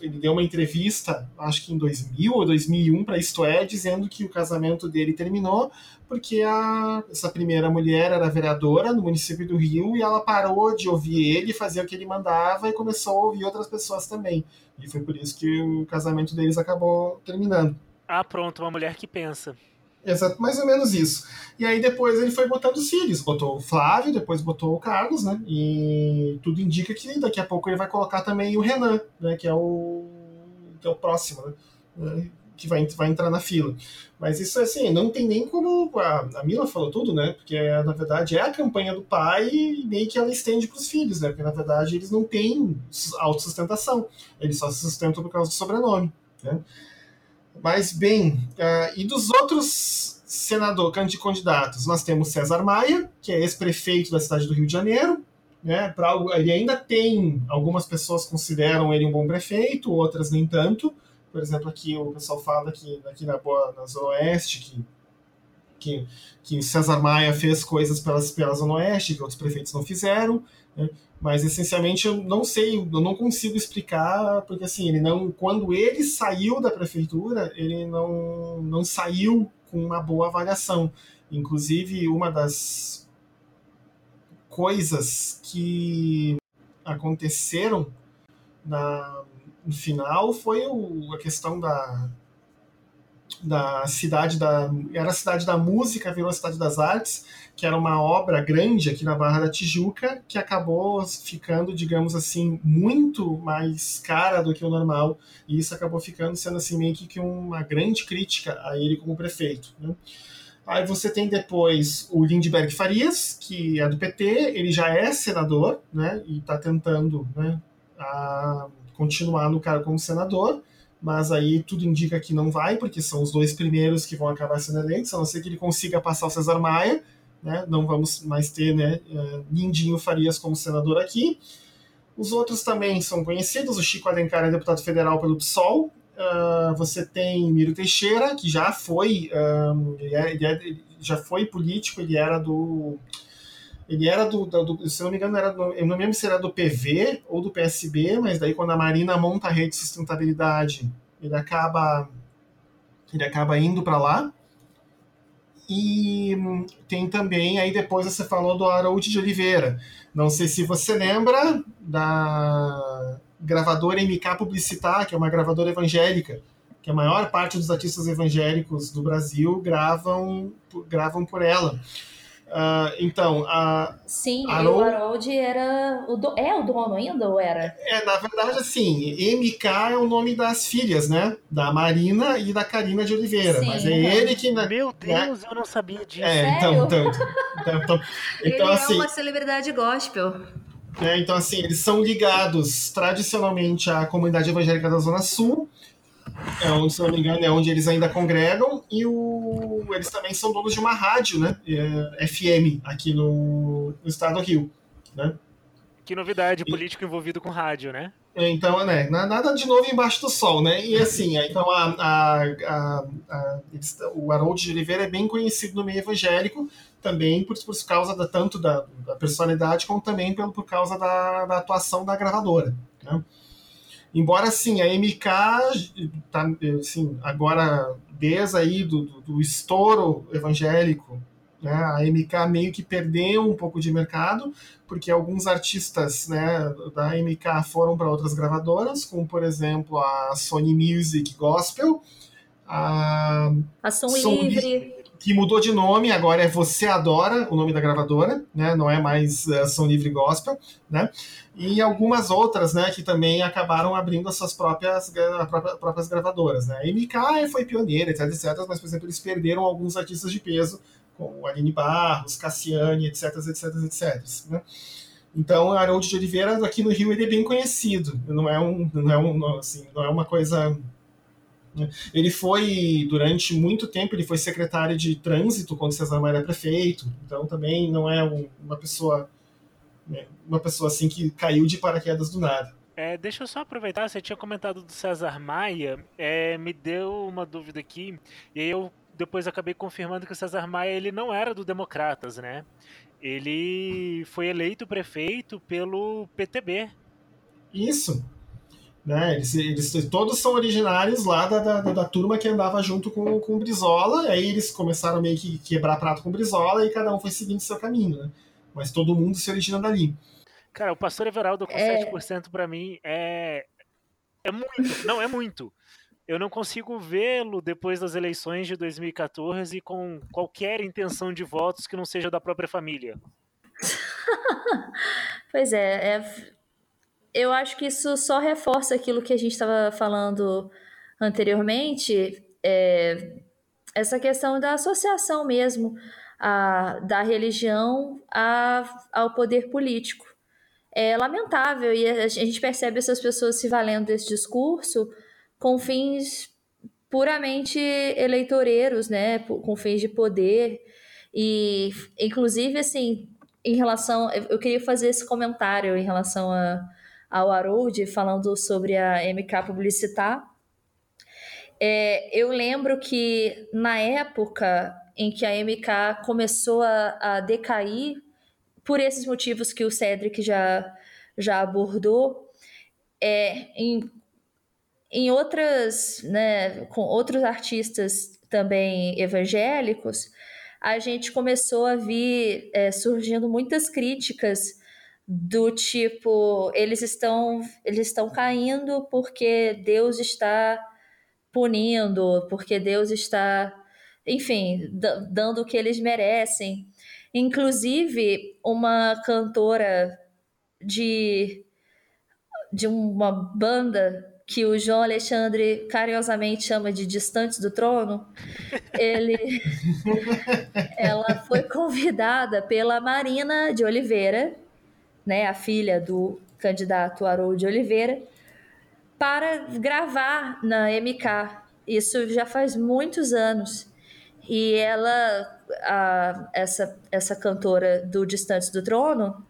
Ele deu uma entrevista, acho que em 2000 ou 2001 para Isto É, dizendo que o casamento dele terminou porque a, essa primeira mulher era vereadora no município do Rio e ela parou de ouvir ele, fazer o que ele mandava e começou a ouvir outras pessoas também. E foi por isso que o casamento deles acabou terminando. Ah, pronto, uma mulher que pensa. Exato, mais ou menos isso. E aí depois ele foi botando os filhos, botou o Flávio, depois botou o Carlos, né? E tudo indica que daqui a pouco ele vai colocar também o Renan, né? Que é o, que é o próximo, né? que vai, vai entrar na fila. Mas isso, assim, não tem nem como. A, a Mila falou tudo, né? Porque, na verdade, é a campanha do pai e meio que ela estende para os filhos, né? Porque, na verdade, eles não têm autossustentação. Eles só se sustentam por causa do sobrenome, né? Mas, bem, uh, e dos outros senador candidatos, nós temos César Maia, que é ex-prefeito da cidade do Rio de Janeiro, né, pra, ele ainda tem, algumas pessoas consideram ele um bom prefeito, outras nem tanto, por exemplo, aqui o pessoal fala que aqui na, na Zona Oeste que, que, que César Maia fez coisas pelas, pela Zona Oeste que outros prefeitos não fizeram. Né? Mas essencialmente eu não sei, eu não consigo explicar, porque assim, ele não. Quando ele saiu da prefeitura, ele não, não saiu com uma boa avaliação. Inclusive, uma das coisas que aconteceram na, no final foi o, a questão da, da cidade da era a cidade da música virou a cidade das artes que era uma obra grande aqui na Barra da Tijuca que acabou ficando digamos assim muito mais cara do que o normal e isso acabou ficando sendo assim meio que uma grande crítica a ele como prefeito né? Aí você tem depois o Lindbergh Farias, que é do PT, ele já é senador, né, e está tentando né, continuar no cargo como senador, mas aí tudo indica que não vai, porque são os dois primeiros que vão acabar sendo eleitos, a não ser que ele consiga passar o Cesar Maia, né? não vamos mais ter né, eh, Lindinho Farias como senador aqui. Os outros também são conhecidos, o Chico Alencar é deputado federal pelo PSOL, uh, você tem Miro Teixeira, que já foi, um, ele é, ele é, já foi político, ele era do ele era do, do, se não me engano, era do, eu não lembro se era do PV ou do PSB, mas daí quando a Marina monta a rede de sustentabilidade, ele acaba ele acaba indo para lá. E tem também, aí depois você falou do Araújo de Oliveira. Não sei se você lembra da gravadora MK Publicitar, que é uma gravadora evangélica, que a maior parte dos artistas evangélicos do Brasil gravam, gravam por ela. Uh, então, a. Sim, Harold... o Harold era. O do... É o dono ainda ou era? É, na verdade, assim, MK é o nome das filhas, né? Da Marina e da Karina de Oliveira. Sim, mas é ele que. Meu né? Deus, eu não sabia disso. É, então, então, então, então, [LAUGHS] então, ele assim, é uma celebridade gospel. É, então, assim, eles são ligados tradicionalmente à comunidade evangélica da Zona Sul é onde, se não me engano, é onde eles ainda congregam, e o, eles também são donos de uma rádio, né? É, FM, aqui no, no estado do Rio. Né? Que novidade, político e, envolvido com rádio, né? É, então, né, nada de novo embaixo do sol, né? E assim, então a, a, a, a o Harold de Oliveira é bem conhecido no meio evangélico, também por, por causa da, tanto da, da personalidade, como também pelo, por causa da, da atuação da gravadora. Né? Embora, assim, a MK, tá, assim, agora, desde aí do, do, do estouro evangélico, né, a MK meio que perdeu um pouco de mercado, porque alguns artistas né, da MK foram para outras gravadoras, como, por exemplo, a Sony Music Gospel, a, a Som, Som Livre. Que mudou de nome, agora é Você Adora, o nome da gravadora, né? Não é mais uh, Som Livre Gospel, né? E algumas outras, né, que também acabaram abrindo as suas próprias, próprias gravadoras, né? A MK foi pioneira, etc, etc, mas, por exemplo, eles perderam alguns artistas de peso, como Aline Barros, Cassiane, etc, etc, etc, né? Então, Haroldo de Oliveira, aqui no Rio, ele é bem conhecido. Não é, um, não é, um, assim, não é uma coisa? Ele foi, durante muito tempo, ele foi secretário de trânsito quando César Maia era prefeito, então também não é um, uma pessoa né, uma pessoa assim que caiu de paraquedas do nada. É, deixa eu só aproveitar, você tinha comentado do César Maia, é, me deu uma dúvida aqui, e aí eu depois acabei confirmando que o César Maia ele não era do Democratas, né? Ele foi eleito prefeito pelo PTB. Isso. Né? Eles, eles todos são originários lá da, da, da, turma que andava junto com, com o Brizola, aí eles começaram meio que quebrar prato com o Brizola e cada um foi seguindo seu caminho, né? Mas todo mundo se origina dali. Cara, o Pastor Everaldo com é... 7% para mim é é muito, não é muito. Eu não consigo vê-lo depois das eleições de 2014 com qualquer intenção de votos que não seja da própria família. [LAUGHS] pois é, é eu acho que isso só reforça aquilo que a gente estava falando anteriormente, é, essa questão da associação mesmo a, da religião a, ao poder político. É lamentável e a gente percebe essas pessoas se valendo desse discurso com fins puramente eleitoreiros, né, com fins de poder e inclusive assim, em relação, eu queria fazer esse comentário em relação a ao Harold falando sobre a MK Publicitar. É, eu lembro que na época em que a MK começou a, a decair, por esses motivos que o Cedric já, já abordou, é, em, em outras, né, com outros artistas também evangélicos, a gente começou a vir é, surgindo muitas críticas do tipo eles estão eles estão caindo porque Deus está punindo, porque Deus está, enfim, dando o que eles merecem. Inclusive, uma cantora de de uma banda que o João Alexandre carinhosamente chama de Distantes do Trono, ele, [LAUGHS] ela foi convidada pela Marina de Oliveira, né, a filha do candidato Haroldo Oliveira, para gravar na MK. Isso já faz muitos anos. E ela, a, essa, essa cantora do Distantes do Trono,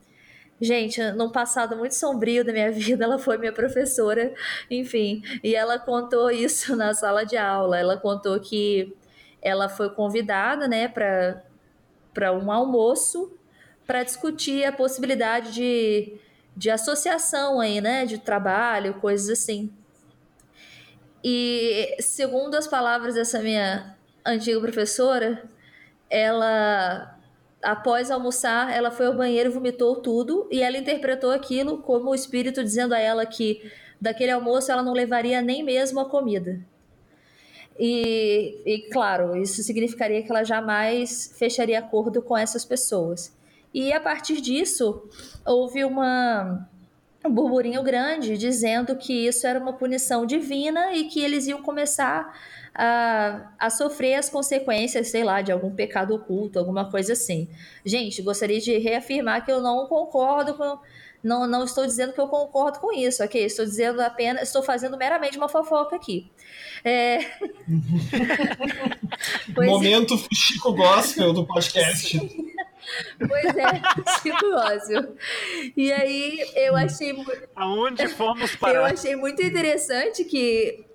gente, num passado muito sombrio da minha [LAUGHS] vida, ela foi minha professora, enfim. E ela contou isso na sala de aula. Ela contou que ela foi convidada, né, para um almoço para discutir a possibilidade de, de associação aí, né, de trabalho, coisas assim. E segundo as palavras dessa minha antiga professora, ela após almoçar, ela foi ao banheiro, vomitou tudo e ela interpretou aquilo como o espírito dizendo a ela que daquele almoço ela não levaria nem mesmo a comida. E, e claro, isso significaria que ela jamais fecharia acordo com essas pessoas. E a partir disso, houve uma, um burburinho grande dizendo que isso era uma punição divina e que eles iam começar a, a sofrer as consequências, sei lá, de algum pecado oculto, alguma coisa assim. Gente, gostaria de reafirmar que eu não concordo com. Não, não estou dizendo que eu concordo com isso, ok? Estou dizendo apenas, estou fazendo meramente uma fofoca aqui. É... [LAUGHS] [LAUGHS] Momento é. Chico Gospel do podcast. Pois é, [LAUGHS] Chico Ósio. E aí eu achei. Aonde fomos parar? Eu achei muito interessante que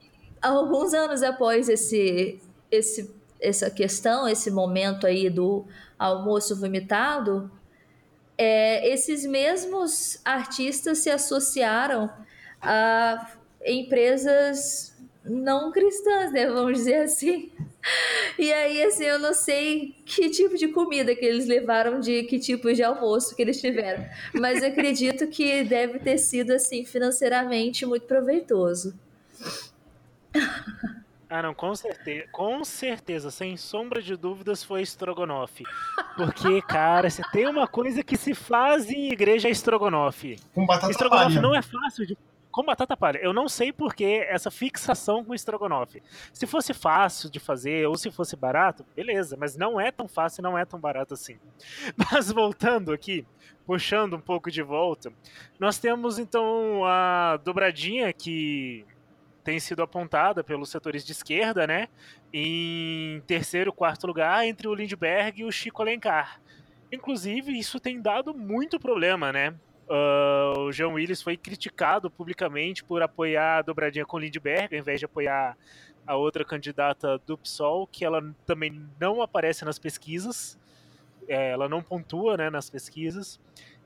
alguns anos após esse, esse, essa questão, esse momento aí do almoço vomitado, é, esses mesmos artistas se associaram a empresas não cristãs, né? Vamos dizer assim. [LAUGHS] E aí, assim, eu não sei que tipo de comida que eles levaram, de que tipo de almoço que eles tiveram. Mas acredito que deve ter sido, assim, financeiramente muito proveitoso. Ah, não, com certeza, com certeza, sem sombra de dúvidas, foi estrogonofe. Porque, cara, se tem uma coisa que se faz em igreja é estrogonofe. Com batata estrogonofe palha. não é fácil de com batata palha. Eu não sei por que essa fixação com estrogonofe. Se fosse fácil de fazer ou se fosse barato, beleza, mas não é tão fácil, não é tão barato assim. [LAUGHS] Mas voltando aqui, puxando um pouco de volta, nós temos então a dobradinha que tem sido apontada pelos setores de esquerda, né? Em terceiro, quarto lugar, entre o Lindbergh e o Chico Alencar. Inclusive, isso tem dado muito problema, né? Uh, o João Willis foi criticado publicamente por apoiar a dobradinha com Lindbergh, ao invés de apoiar a outra candidata do PSOL, que ela também não aparece nas pesquisas, é, ela não pontua né, nas pesquisas.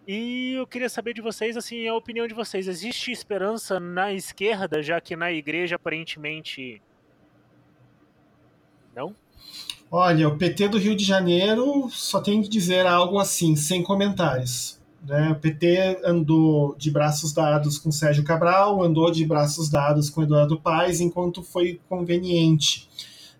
E eu queria saber de vocês, assim, a opinião de vocês. Existe esperança na esquerda, já que na igreja aparentemente não? Olha, o PT do Rio de Janeiro só tem que dizer algo assim, sem comentários. Né? O PT andou de braços dados com Sérgio Cabral, andou de braços dados com Eduardo Paes, enquanto foi conveniente.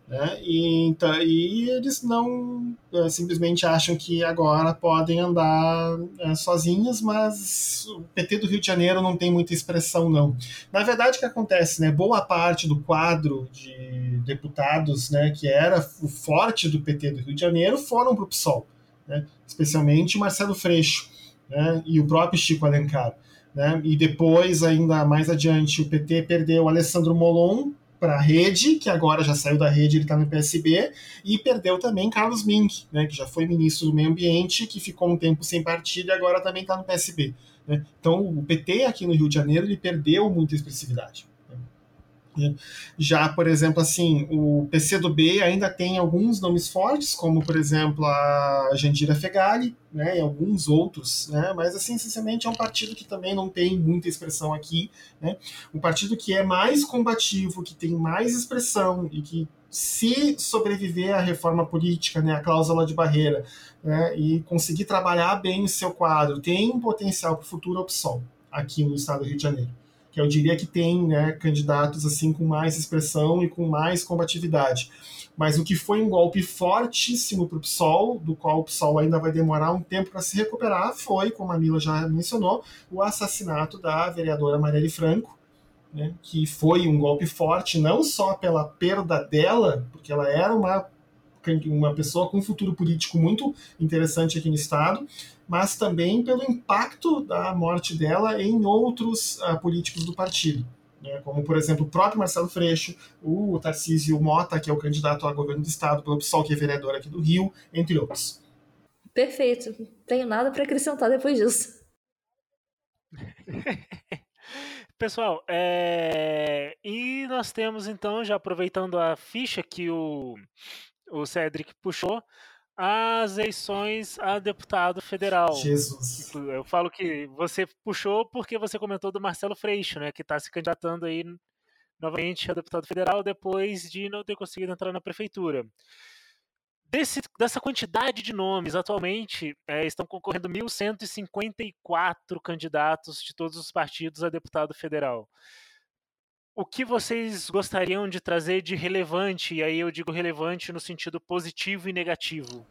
Né? E, então, e eles não é, simplesmente acham que agora podem andar é, sozinhos, mas o PT do Rio de Janeiro não tem muita expressão, não. Na verdade, o que acontece? Né? Boa parte do quadro de deputados né, que era o forte do PT do Rio de Janeiro foram para o PSOL, né? especialmente Marcelo Freixo né, e o próprio Chico Alencar. Né, e depois, ainda mais adiante, o PT perdeu o Alessandro Molon para a rede, que agora já saiu da rede, ele está no PSB, e perdeu também Carlos Mink, né, que já foi ministro do Meio Ambiente, que ficou um tempo sem partido e agora também está no PSB. Né. Então, o PT aqui no Rio de Janeiro ele perdeu muita expressividade. Já, por exemplo, assim, o PCdoB ainda tem alguns nomes fortes, como, por exemplo, a Jandira Fegali, né, e alguns outros, né, mas, assim, sinceramente, é um partido que também não tem muita expressão aqui, né, um partido que é mais combativo, que tem mais expressão e que se sobreviver à reforma política, né, a cláusula de barreira, né, e conseguir trabalhar bem o seu quadro, tem um potencial para futuro opção aqui no estado do Rio de Janeiro que eu diria que tem né, candidatos assim com mais expressão e com mais combatividade. Mas o que foi um golpe fortíssimo para o PSOL, do qual o PSOL ainda vai demorar um tempo para se recuperar, foi, como a Mila já mencionou, o assassinato da vereadora Marielle Franco, né, que foi um golpe forte não só pela perda dela, porque ela era uma uma pessoa com um futuro político muito interessante aqui no estado, mas também pelo impacto da morte dela em outros uh, políticos do partido. Né, como, por exemplo, o próprio Marcelo Freixo, o Tarcísio Mota, que é o candidato a governo do estado pelo PSOL, que é vereador aqui do Rio, entre outros. Perfeito. Não tenho nada para acrescentar depois disso. [LAUGHS] Pessoal, é... e nós temos então, já aproveitando a ficha que o o Cedric puxou, as eleições a deputado federal. Jesus. Eu falo que você puxou porque você comentou do Marcelo Freixo, né, que está se candidatando aí novamente a deputado federal depois de não ter conseguido entrar na prefeitura. Desse, dessa quantidade de nomes, atualmente é, estão concorrendo 1.154 candidatos de todos os partidos a deputado federal o que vocês gostariam de trazer de relevante? E aí eu digo relevante no sentido positivo e negativo.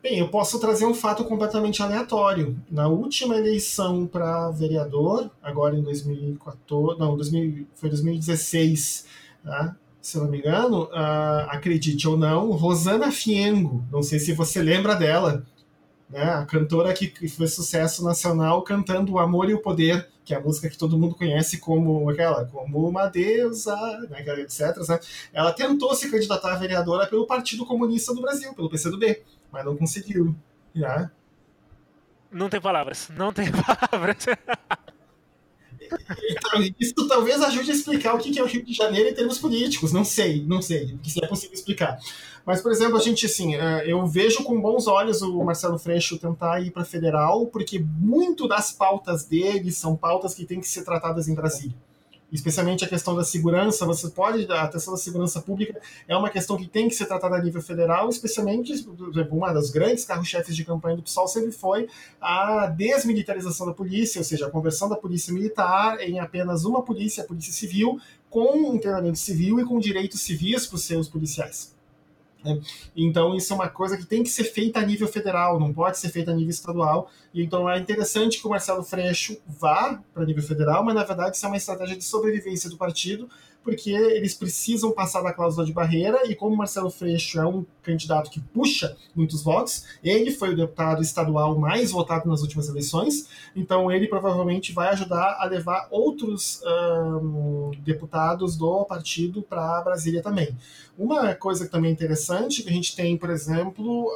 Bem, eu posso trazer um fato completamente aleatório. Na última eleição para vereador, agora em 2014, não, 2000, foi 2016, tá? se eu não me engano, uh, acredite ou não, Rosana Fiengo, não sei se você lembra dela, né? a cantora que, foi sucesso nacional cantando O Amor e o Poder, que é a música que todo mundo conhece como aquela, como uma deusa, né, etc. Né? Ela tentou se candidatar a vereadora pelo Partido Comunista do Brasil, pelo PCdoB, mas não conseguiu. Né? Não tem palavras, não tem [LAUGHS] palavras. Então, isso talvez ajude a explicar o que é o Rio de Janeiro em termos políticos. Não sei, não sei, se é possível explicar. Mas, por exemplo, a gente, assim, é, eu vejo com bons olhos o Marcelo Freixo tentar ir para federal, porque muito das pautas dele são pautas que têm que ser tratadas em Brasília. Especialmente a questão da segurança, você pode, a questão da segurança pública é uma questão que tem que ser tratada a nível federal, especialmente, uma das grandes carros-chefes de campanha do PSOL sempre foi a desmilitarização da polícia, ou seja, a conversão da polícia militar em apenas uma polícia, a polícia civil, com um treinamento civil e com direitos civis para os seus policiais. Né? Então, isso é uma coisa que tem que ser feita a nível federal, não pode ser feita a nível estadual. E então é interessante que o Marcelo Freixo vá para nível federal, mas na verdade isso é uma estratégia de sobrevivência do partido, porque eles precisam passar da cláusula de barreira, e como Marcelo Freixo é um candidato que puxa muitos votos, ele foi o deputado estadual mais votado nas últimas eleições, então ele provavelmente vai ajudar a levar outros um, deputados do partido para Brasília também. Uma coisa que também é interessante, que a gente tem, por exemplo,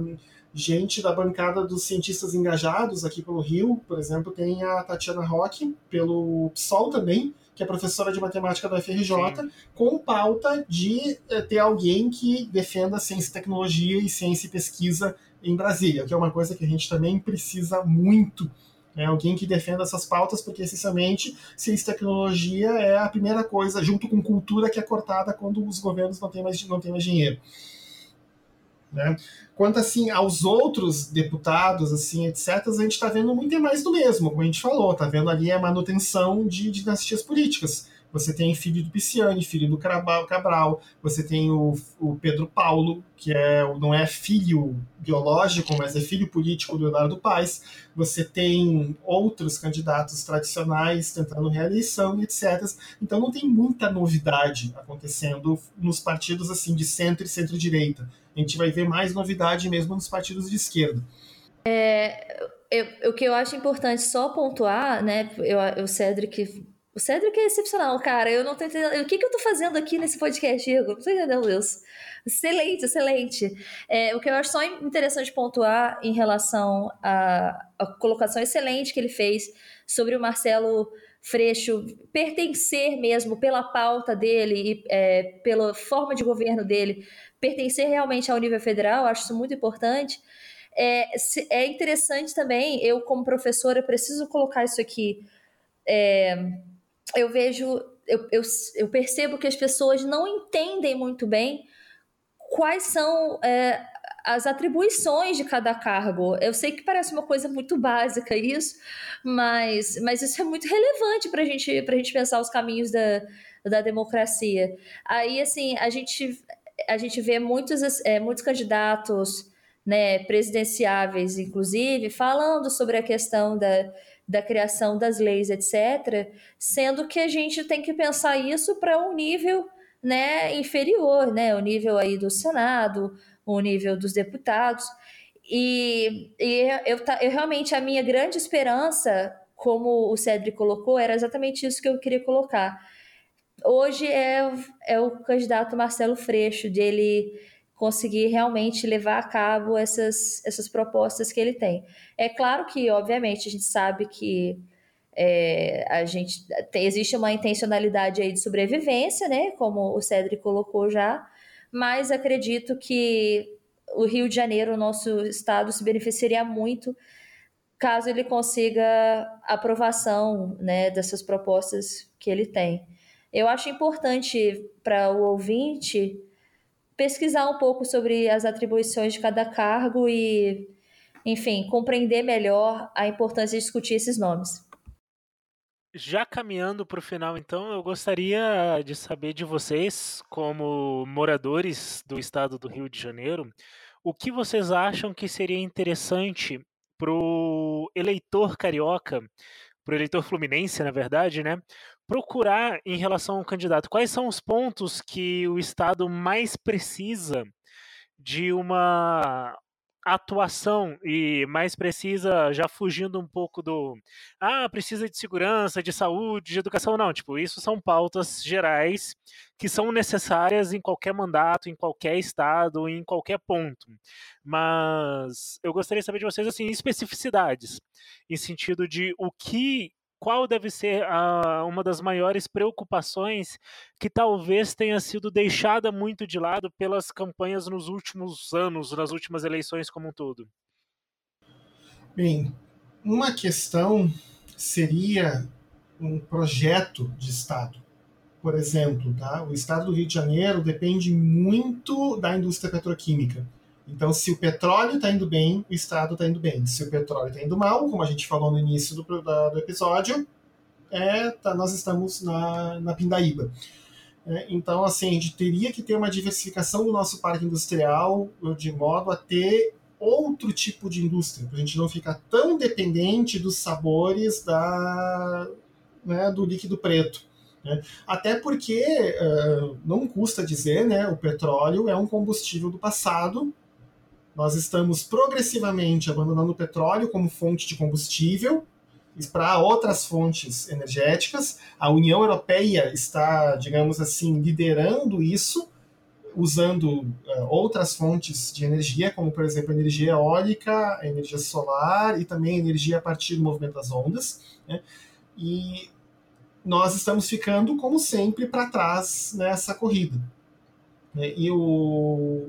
um, gente da bancada dos cientistas engajados aqui pelo Rio, por exemplo, tem a Tatiana Roque, pelo PSOL também, que é professora de matemática da FRJ, Sim. com pauta de é, ter alguém que defenda ciência e tecnologia e ciência e pesquisa em Brasília, que é uma coisa que a gente também precisa muito. É alguém que defenda essas pautas, porque essencialmente ciência e tecnologia é a primeira coisa, junto com cultura, que é cortada quando os governos não têm mais, não têm mais dinheiro. Né? Quanto assim aos outros deputados, assim, etc., a gente está vendo muito mais do mesmo, como a gente falou, está vendo ali a manutenção de dinastias políticas. Você tem filho do Pisciani, filho do Cabral, você tem o, o Pedro Paulo, que é, não é filho biológico, mas é filho político do Eduardo Paes. Você tem outros candidatos tradicionais tentando reeleição, etc. Então não tem muita novidade acontecendo nos partidos assim de centro e centro-direita a gente vai ver mais novidade mesmo nos partidos de esquerda. É, eu, o que eu acho importante só pontuar, né? Eu, o Cedric. O Cedric é excepcional, cara. Eu não tô entendendo. O que, que eu tô fazendo aqui nesse podcast, Diego? Não tô entendendo isso. Excelente, excelente. É, o que eu acho só interessante pontuar em relação à, à colocação excelente que ele fez sobre o Marcelo Freixo pertencer mesmo pela pauta dele e é, pela forma de governo dele pertencer realmente ao nível federal, acho isso muito importante. É, é interessante também, eu como professora preciso colocar isso aqui. É, eu vejo, eu, eu, eu, percebo que as pessoas não entendem muito bem quais são é, as atribuições de cada cargo. Eu sei que parece uma coisa muito básica isso, mas, mas isso é muito relevante para gente, a gente pensar os caminhos da, da democracia. Aí, assim, a gente a gente vê muitos, é, muitos candidatos né, presidenciáveis, inclusive, falando sobre a questão da, da criação das leis, etc., sendo que a gente tem que pensar isso para um nível né, inferior, né, o nível aí do Senado, o nível dos deputados. E, e eu, eu realmente, a minha grande esperança, como o Cedric colocou, era exatamente isso que eu queria colocar hoje é, é o candidato Marcelo Freixo, de ele conseguir realmente levar a cabo essas, essas propostas que ele tem. É claro que, obviamente, a gente sabe que é, a gente tem, existe uma intencionalidade aí de sobrevivência, né? Como o Cedric colocou já, mas acredito que o Rio de Janeiro, o nosso estado, se beneficiaria muito caso ele consiga aprovação né, dessas propostas que ele tem. Eu acho importante para o ouvinte pesquisar um pouco sobre as atribuições de cada cargo e, enfim, compreender melhor a importância de discutir esses nomes. Já caminhando para o final, então, eu gostaria de saber de vocês, como moradores do estado do Rio de Janeiro, o que vocês acham que seria interessante para o eleitor carioca, para o eleitor fluminense, na verdade, né? Procurar em relação ao candidato quais são os pontos que o Estado mais precisa de uma atuação e mais precisa, já fugindo um pouco do ah, precisa de segurança, de saúde, de educação, não, tipo, isso são pautas gerais que são necessárias em qualquer mandato, em qualquer estado, em qualquer ponto. Mas eu gostaria de saber de vocês assim, especificidades, em sentido de o que qual deve ser a, uma das maiores preocupações que talvez tenha sido deixada muito de lado pelas campanhas nos últimos anos, nas últimas eleições como um todo? Bem, uma questão seria um projeto de Estado. Por exemplo, tá? o Estado do Rio de Janeiro depende muito da indústria petroquímica. Então, se o petróleo está indo bem, o Estado está indo bem. Se o petróleo está indo mal, como a gente falou no início do, do episódio, é, tá, nós estamos na, na pindaíba. É, então, assim, a gente teria que ter uma diversificação do nosso parque industrial de modo a ter outro tipo de indústria, para a gente não ficar tão dependente dos sabores da, né, do líquido preto. Né? Até porque, uh, não custa dizer, né, o petróleo é um combustível do passado. Nós estamos progressivamente abandonando o petróleo como fonte de combustível para outras fontes energéticas. A União Europeia está, digamos assim, liderando isso, usando uh, outras fontes de energia, como por exemplo energia eólica, energia solar e também energia a partir do movimento das ondas. Né? E nós estamos ficando, como sempre, para trás nessa corrida. Né? E o,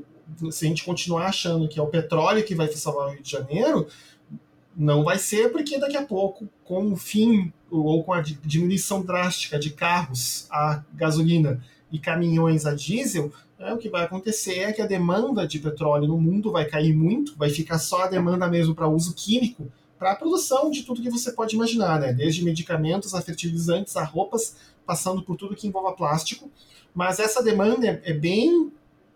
se a gente continuar achando que é o petróleo que vai salvar o Rio de Janeiro, não vai ser porque daqui a pouco, com o fim ou com a diminuição drástica de carros a gasolina e caminhões a diesel, é, o que vai acontecer é que a demanda de petróleo no mundo vai cair muito, vai ficar só a demanda mesmo para uso químico, para a produção de tudo que você pode imaginar, né? desde medicamentos a fertilizantes a roupas, passando por tudo que envolva plástico. Mas essa demanda é, é bem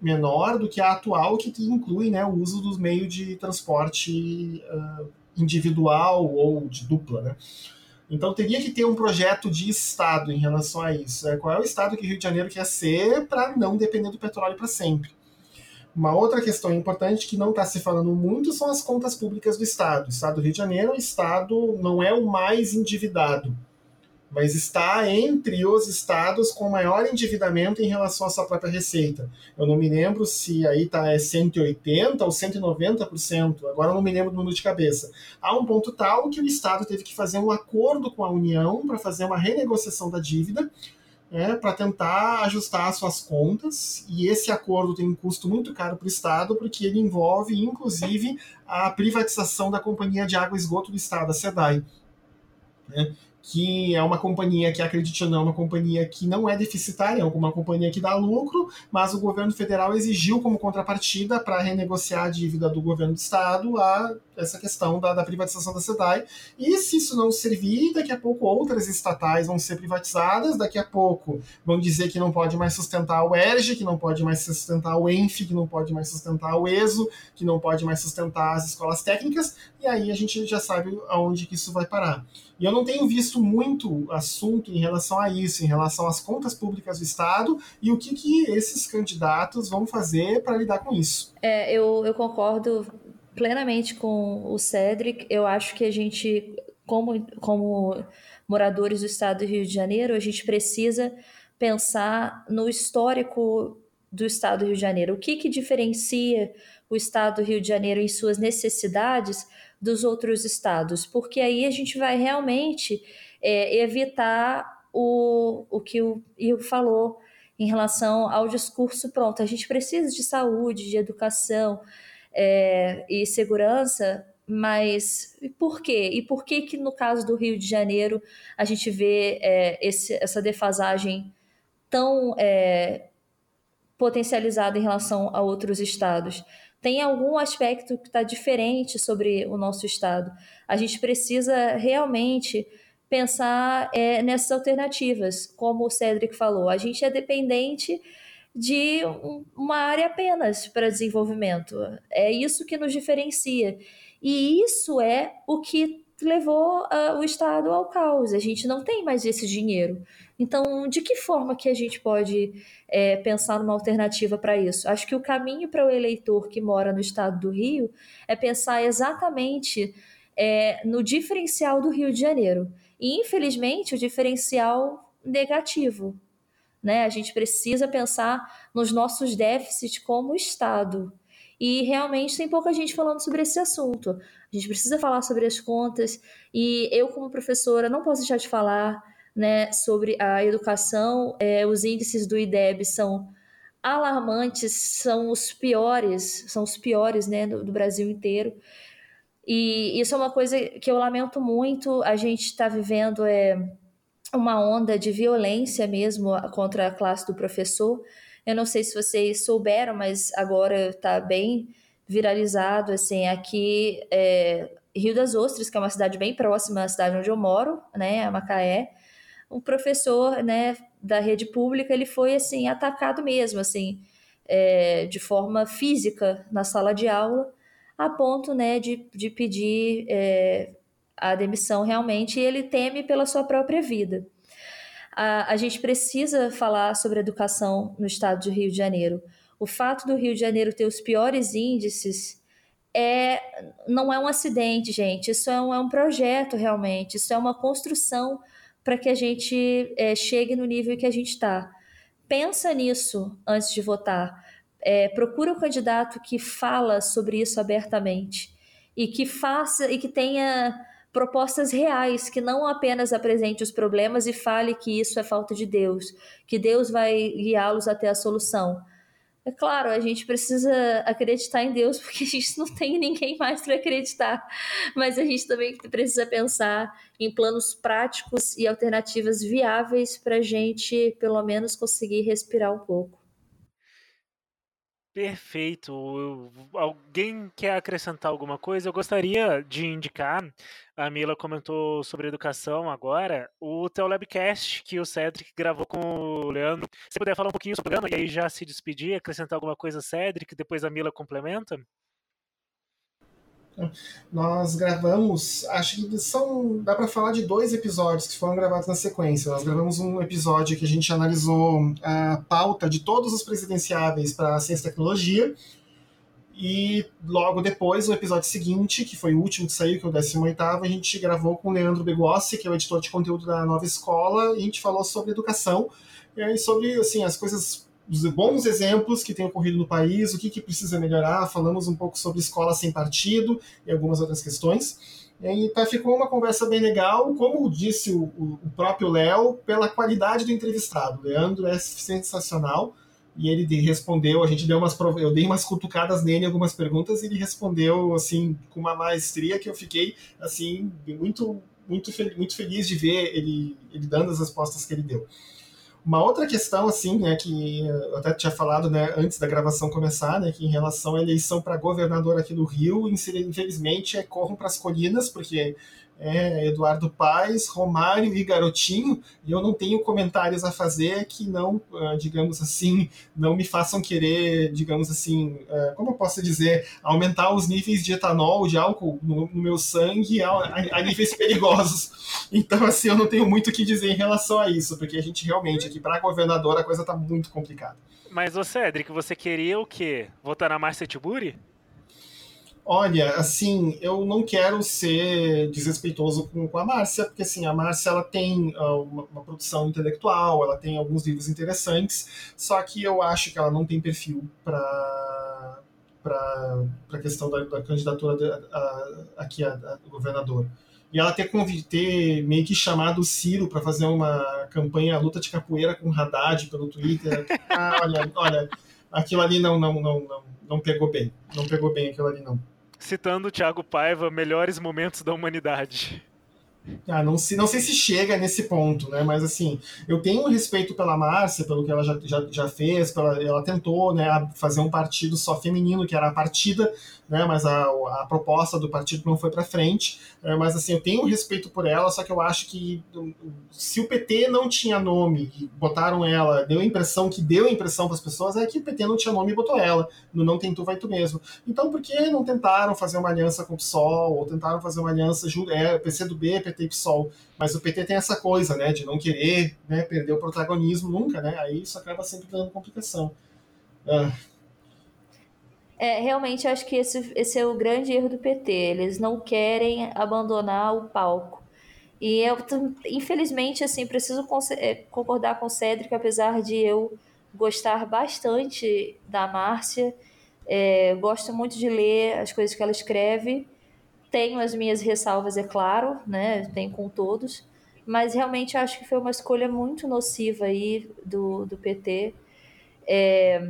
menor do que a atual, que inclui né, o uso dos meios de transporte uh, individual ou de dupla, né? Então teria que ter um projeto de Estado em relação a isso. Né? Qual é o Estado que o Rio de Janeiro quer ser para não depender do petróleo para sempre? Uma outra questão importante que não está se falando muito são as contas públicas do Estado. O Estado do Rio de Janeiro é um Estado, não é o mais endividado mas está entre os estados com maior endividamento em relação à sua própria receita. Eu não me lembro se aí está é 180% ou 190%, agora eu não me lembro do número de cabeça. Há um ponto tal que o Estado teve que fazer um acordo com a União para fazer uma renegociação da dívida, é, para tentar ajustar as suas contas, e esse acordo tem um custo muito caro para o Estado, porque ele envolve, inclusive, a privatização da Companhia de Água e Esgoto do Estado, a SEDAI. Né? Que é uma companhia que, acredite ou não, é uma companhia que não é deficitária, é uma companhia que dá lucro, mas o governo federal exigiu como contrapartida para renegociar a dívida do governo do estado a essa questão da, da, privatização da SEDAI. E se isso não servir, daqui a pouco outras estatais vão ser privatizadas, daqui a pouco vão dizer que não pode mais sustentar o ERG, que não pode mais sustentar o ENF, que não pode mais sustentar o ESO, que não pode mais sustentar as escolas técnicas, e aí a gente já sabe aonde que isso vai parar. E eu não tenho visto muito assunto em relação a isso, em relação às contas públicas do Estado e o que, que esses candidatos vão fazer para lidar com isso. É, eu, eu concordo plenamente com o Cedric. Eu acho que a gente, como, como moradores do Estado do Rio de Janeiro, a gente precisa pensar no histórico do Estado do Rio de Janeiro. O que, que diferencia o Estado do Rio de Janeiro em suas necessidades dos outros estados, porque aí a gente vai realmente é, evitar o, o que o Igor falou em relação ao discurso pronto. A gente precisa de saúde, de educação é, e segurança, mas por quê? E por que que no caso do Rio de Janeiro a gente vê é, esse, essa defasagem tão é, potencializada em relação a outros estados? tem algum aspecto que está diferente sobre o nosso Estado. A gente precisa realmente pensar é, nessas alternativas, como o Cedric falou. A gente é dependente de uma área apenas para desenvolvimento. É isso que nos diferencia. E isso é o que levou uh, o Estado ao caos. A gente não tem mais esse dinheiro. Então, de que forma que a gente pode é, pensar numa alternativa para isso? Acho que o caminho para o eleitor que mora no estado do Rio é pensar exatamente é, no diferencial do Rio de Janeiro. E, infelizmente, o diferencial negativo. Né? A gente precisa pensar nos nossos déficits como Estado. E realmente tem pouca gente falando sobre esse assunto. A gente precisa falar sobre as contas. E eu, como professora, não posso deixar de falar né, sobre a educação. É, os índices do IDEB são alarmantes, são os piores, são os piores né, do, do Brasil inteiro. E isso é uma coisa que eu lamento muito. A gente está vivendo é, uma onda de violência mesmo contra a classe do professor. Eu não sei se vocês souberam, mas agora está bem viralizado, assim, aqui é, Rio das Ostras, que é uma cidade bem próxima à cidade onde eu moro, né, a Macaé, um professor, né, da rede pública, ele foi, assim, atacado mesmo, assim, é, de forma física na sala de aula, a ponto, né, de, de pedir é, a demissão realmente, e ele teme pela sua própria vida. A, a gente precisa falar sobre educação no estado de Rio de Janeiro. O fato do Rio de Janeiro ter os piores índices é, não é um acidente, gente. Isso é um, é um projeto realmente. Isso é uma construção para que a gente é, chegue no nível que a gente está. Pensa nisso antes de votar. É, procura um candidato que fala sobre isso abertamente e que faça e que tenha propostas reais, que não apenas apresente os problemas e fale que isso é falta de Deus, que Deus vai guiá-los até a solução. É claro, a gente precisa acreditar em Deus [LAUGHS] porque a gente não tem ninguém mais para acreditar, mas a gente também precisa pensar em planos práticos e alternativas viáveis para a gente, pelo menos, conseguir respirar um pouco. Perfeito. Alguém quer acrescentar alguma coisa? Eu gostaria de indicar, a Mila comentou sobre educação agora, o Teolabcast que o Cedric gravou com o Leandro. Se puder falar um pouquinho sobre o programa e aí já se despedir, acrescentar alguma coisa, Cedric, depois a Mila complementa? Nós gravamos, acho que são, dá para falar de dois episódios que foram gravados na sequência. Nós gravamos um episódio que a gente analisou a pauta de todos os presidenciáveis para ciência e tecnologia. E logo depois, o episódio seguinte, que foi o último que saiu, que é o 18, a gente gravou com o Leandro Begossi, que é o editor de conteúdo da Nova Escola, e a gente falou sobre educação e sobre assim, as coisas os bons exemplos que têm ocorrido no país, o que, que precisa melhorar, falamos um pouco sobre escola sem partido e algumas outras questões. E tá, ficou uma conversa bem legal, como disse o, o próprio Léo, pela qualidade do entrevistado. O Leandro é sensacional e ele respondeu, a gente deu umas eu dei umas cutucadas nele algumas perguntas e ele respondeu assim com uma maestria que eu fiquei assim muito muito muito feliz de ver ele ele dando as respostas que ele deu. Uma outra questão, assim, né, que eu até tinha falado, né, antes da gravação começar, né, que em relação à eleição para governador aqui do Rio, infelizmente, é corram para as colinas, porque é, Eduardo Paes, Romário e Garotinho, e eu não tenho comentários a fazer que não, ah, digamos assim, não me façam querer, digamos assim, ah, como eu posso dizer, aumentar os níveis de etanol, de álcool no, meu sangue a, a, a, níveis perigosos. Então, assim, eu não tenho muito o que dizer em relação a isso, porque a gente realmente, aqui para governador, a coisa está muito complicada. Mas, ô Cedric, você queria o quê? Votar na Márcia Tiburi? Olha, assim, eu não quero ser desrespeitoso com, com a Márcia, porque assim, a Márcia ela tem uh, uma, uma, produção intelectual, ela tem alguns livros interessantes, só que eu acho que ela não tem perfil para para a questão da, da candidatura de, a, aqui a, a, governador. E ela ter, ter meio que chamado o Ciro para fazer uma campanha luta de capoeira com Haddad pelo Twitter. Ah, olha, olha, aquilo ali não, não, não, não, não pegou bem. Não pegou bem aquilo ali, não citando Thiago Paiva, melhores momentos da humanidade. Ah, não, se, não sei se chega nesse ponto, né? Mas assim, eu tenho respeito pela Márcia, pelo que ela já, já, já fez, pela, ela tentou né, fazer um partido só feminino, que era a partida, né? Mas a, a proposta do partido não foi para frente. É, mas assim, eu tenho respeito por ela, só que eu acho que se o PT não tinha nome e botaram ela, deu a impressão que deu a impressão para as pessoas é que o PT não tinha nome e botou ela. No não tem tu, vai tu mesmo. Então, por que não tentaram fazer uma aliança com o PSOL, ou tentaram fazer uma aliança, é, PC do B, PT e PSOL? Mas o PT tem essa coisa, né, de não querer né, perder o protagonismo nunca, né? Aí isso acaba sempre dando complicação. Uh, é, realmente acho que esse, esse é o grande erro do PT. Eles não querem abandonar o palco. E eu, infelizmente, assim, preciso é, concordar com o Cédric, apesar de eu gostar bastante da Márcia. É, gosto muito de ler as coisas que ela escreve. Tenho as minhas ressalvas, é claro, né? Tem com todos. Mas realmente acho que foi uma escolha muito nociva aí do, do PT. É,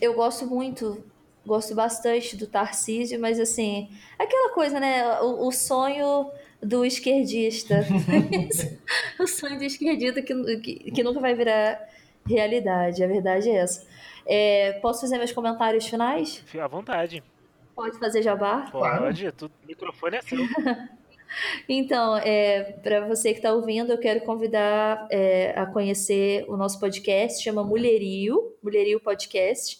eu gosto muito gosto bastante do Tarcísio, mas assim, aquela coisa, né? O, o sonho do esquerdista. [LAUGHS] [LAUGHS] o sonho do esquerdista que, que, que, nunca vai virar realidade. A verdade é essa. É, posso fazer meus comentários finais? Fique à vontade. Pode fazer jabá? Pode, o microfone é seu. [LAUGHS] então, é, para você que está ouvindo, eu quero convidar é, a conhecer o nosso podcast, chama Mulherio, Mulherio Podcast.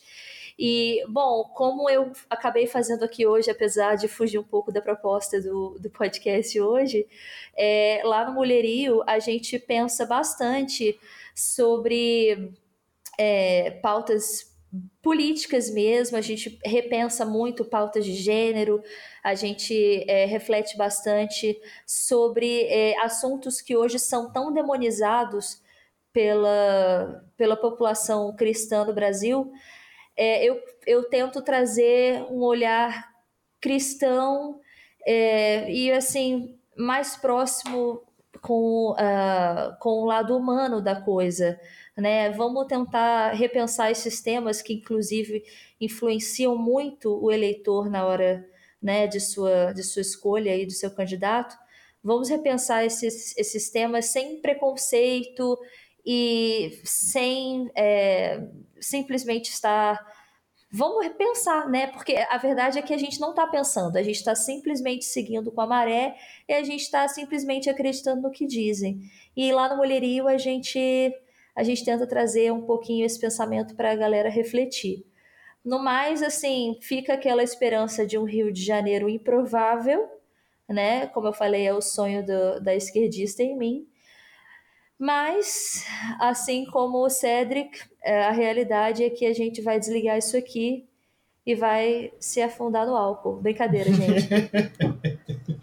E, bom, como eu acabei fazendo aqui hoje, apesar de fugir um pouco da proposta do, do podcast hoje, é, lá no Mulherio a gente pensa bastante sobre é, pautas políticas mesmo, a gente repensa muito pautas de gênero, a gente é, reflete bastante sobre é, assuntos que hoje são tão demonizados pela, pela população cristã do Brasil. É, eu, eu tento trazer um olhar cristão é, e assim mais próximo com, uh, com o lado humano da coisa né? Vamos tentar repensar esses temas que, inclusive, influenciam muito o eleitor na hora né, de, sua, de sua escolha e do seu candidato. Vamos repensar esses, esses temas sem preconceito e sem é, simplesmente estar. Vamos repensar, né? Porque a verdade é que a gente não está pensando, a gente está simplesmente seguindo com a maré e a gente está simplesmente acreditando no que dizem. E lá no Mulherio a gente a gente tenta trazer um pouquinho esse pensamento para a galera refletir. No mais, assim, fica aquela esperança de um Rio de Janeiro improvável, né? Como eu falei, é o sonho do, da esquerdista em mim. Mas, assim como o Cedric, é, a realidade é que a gente vai desligar isso aqui e vai se afundar no álcool. Brincadeira, gente. [LAUGHS]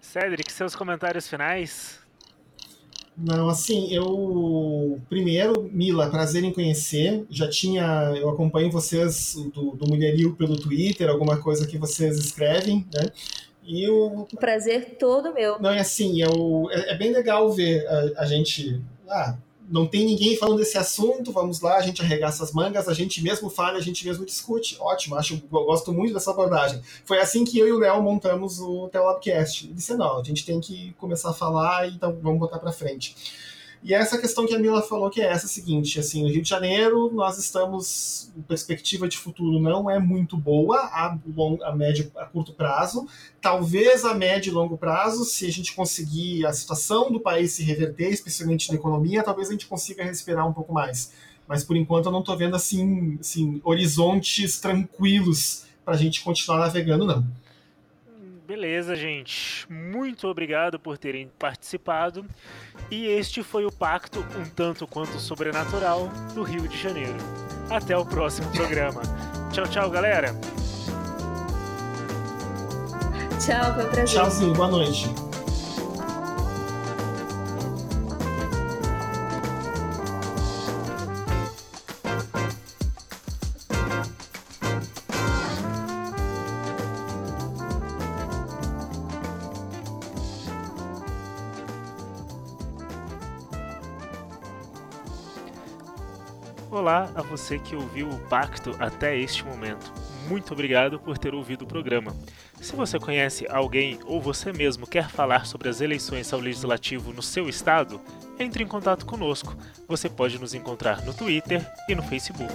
Cedric, seus comentários finais? Não, assim, eu. Primeiro, Mila, prazer em conhecer. Já tinha. Eu acompanho vocês do, do Mulherio pelo Twitter, alguma coisa que vocês escrevem, né? E o. Prazer todo meu. Não, é assim, eu, é, é bem legal ver a, a gente. Ah, não tem ninguém falando desse assunto, vamos lá, a gente arregaça as mangas, a gente mesmo fala, a gente mesmo discute. Ótimo, acho, eu gosto muito dessa abordagem. Foi assim que eu e o Léo montamos o Telabcast. Disse, não, a gente tem que começar a falar, então vamos botar para frente. E essa questão que a Mila falou, que é essa seguinte, assim, no Rio de Janeiro nós estamos, perspectiva de futuro não é muito boa a, long, a médio, a curto prazo, talvez a médio e longo prazo, se a gente conseguir a situação do país se reverter, especialmente na economia, talvez a gente consiga respirar um pouco mais. Mas por enquanto eu não estou vendo assim, assim horizontes tranquilos para a gente continuar navegando, não. Beleza, gente. Muito obrigado por terem participado. E este foi o Pacto um tanto quanto sobrenatural do Rio de Janeiro. Até o próximo programa. [LAUGHS] tchau, tchau, galera. Tchau, foi um prazer. Tchauzinho, boa noite. Olá a você que ouviu o Pacto até este momento. Muito obrigado por ter ouvido o programa. Se você conhece alguém ou você mesmo quer falar sobre as eleições ao legislativo no seu estado, entre em contato conosco. Você pode nos encontrar no Twitter e no Facebook.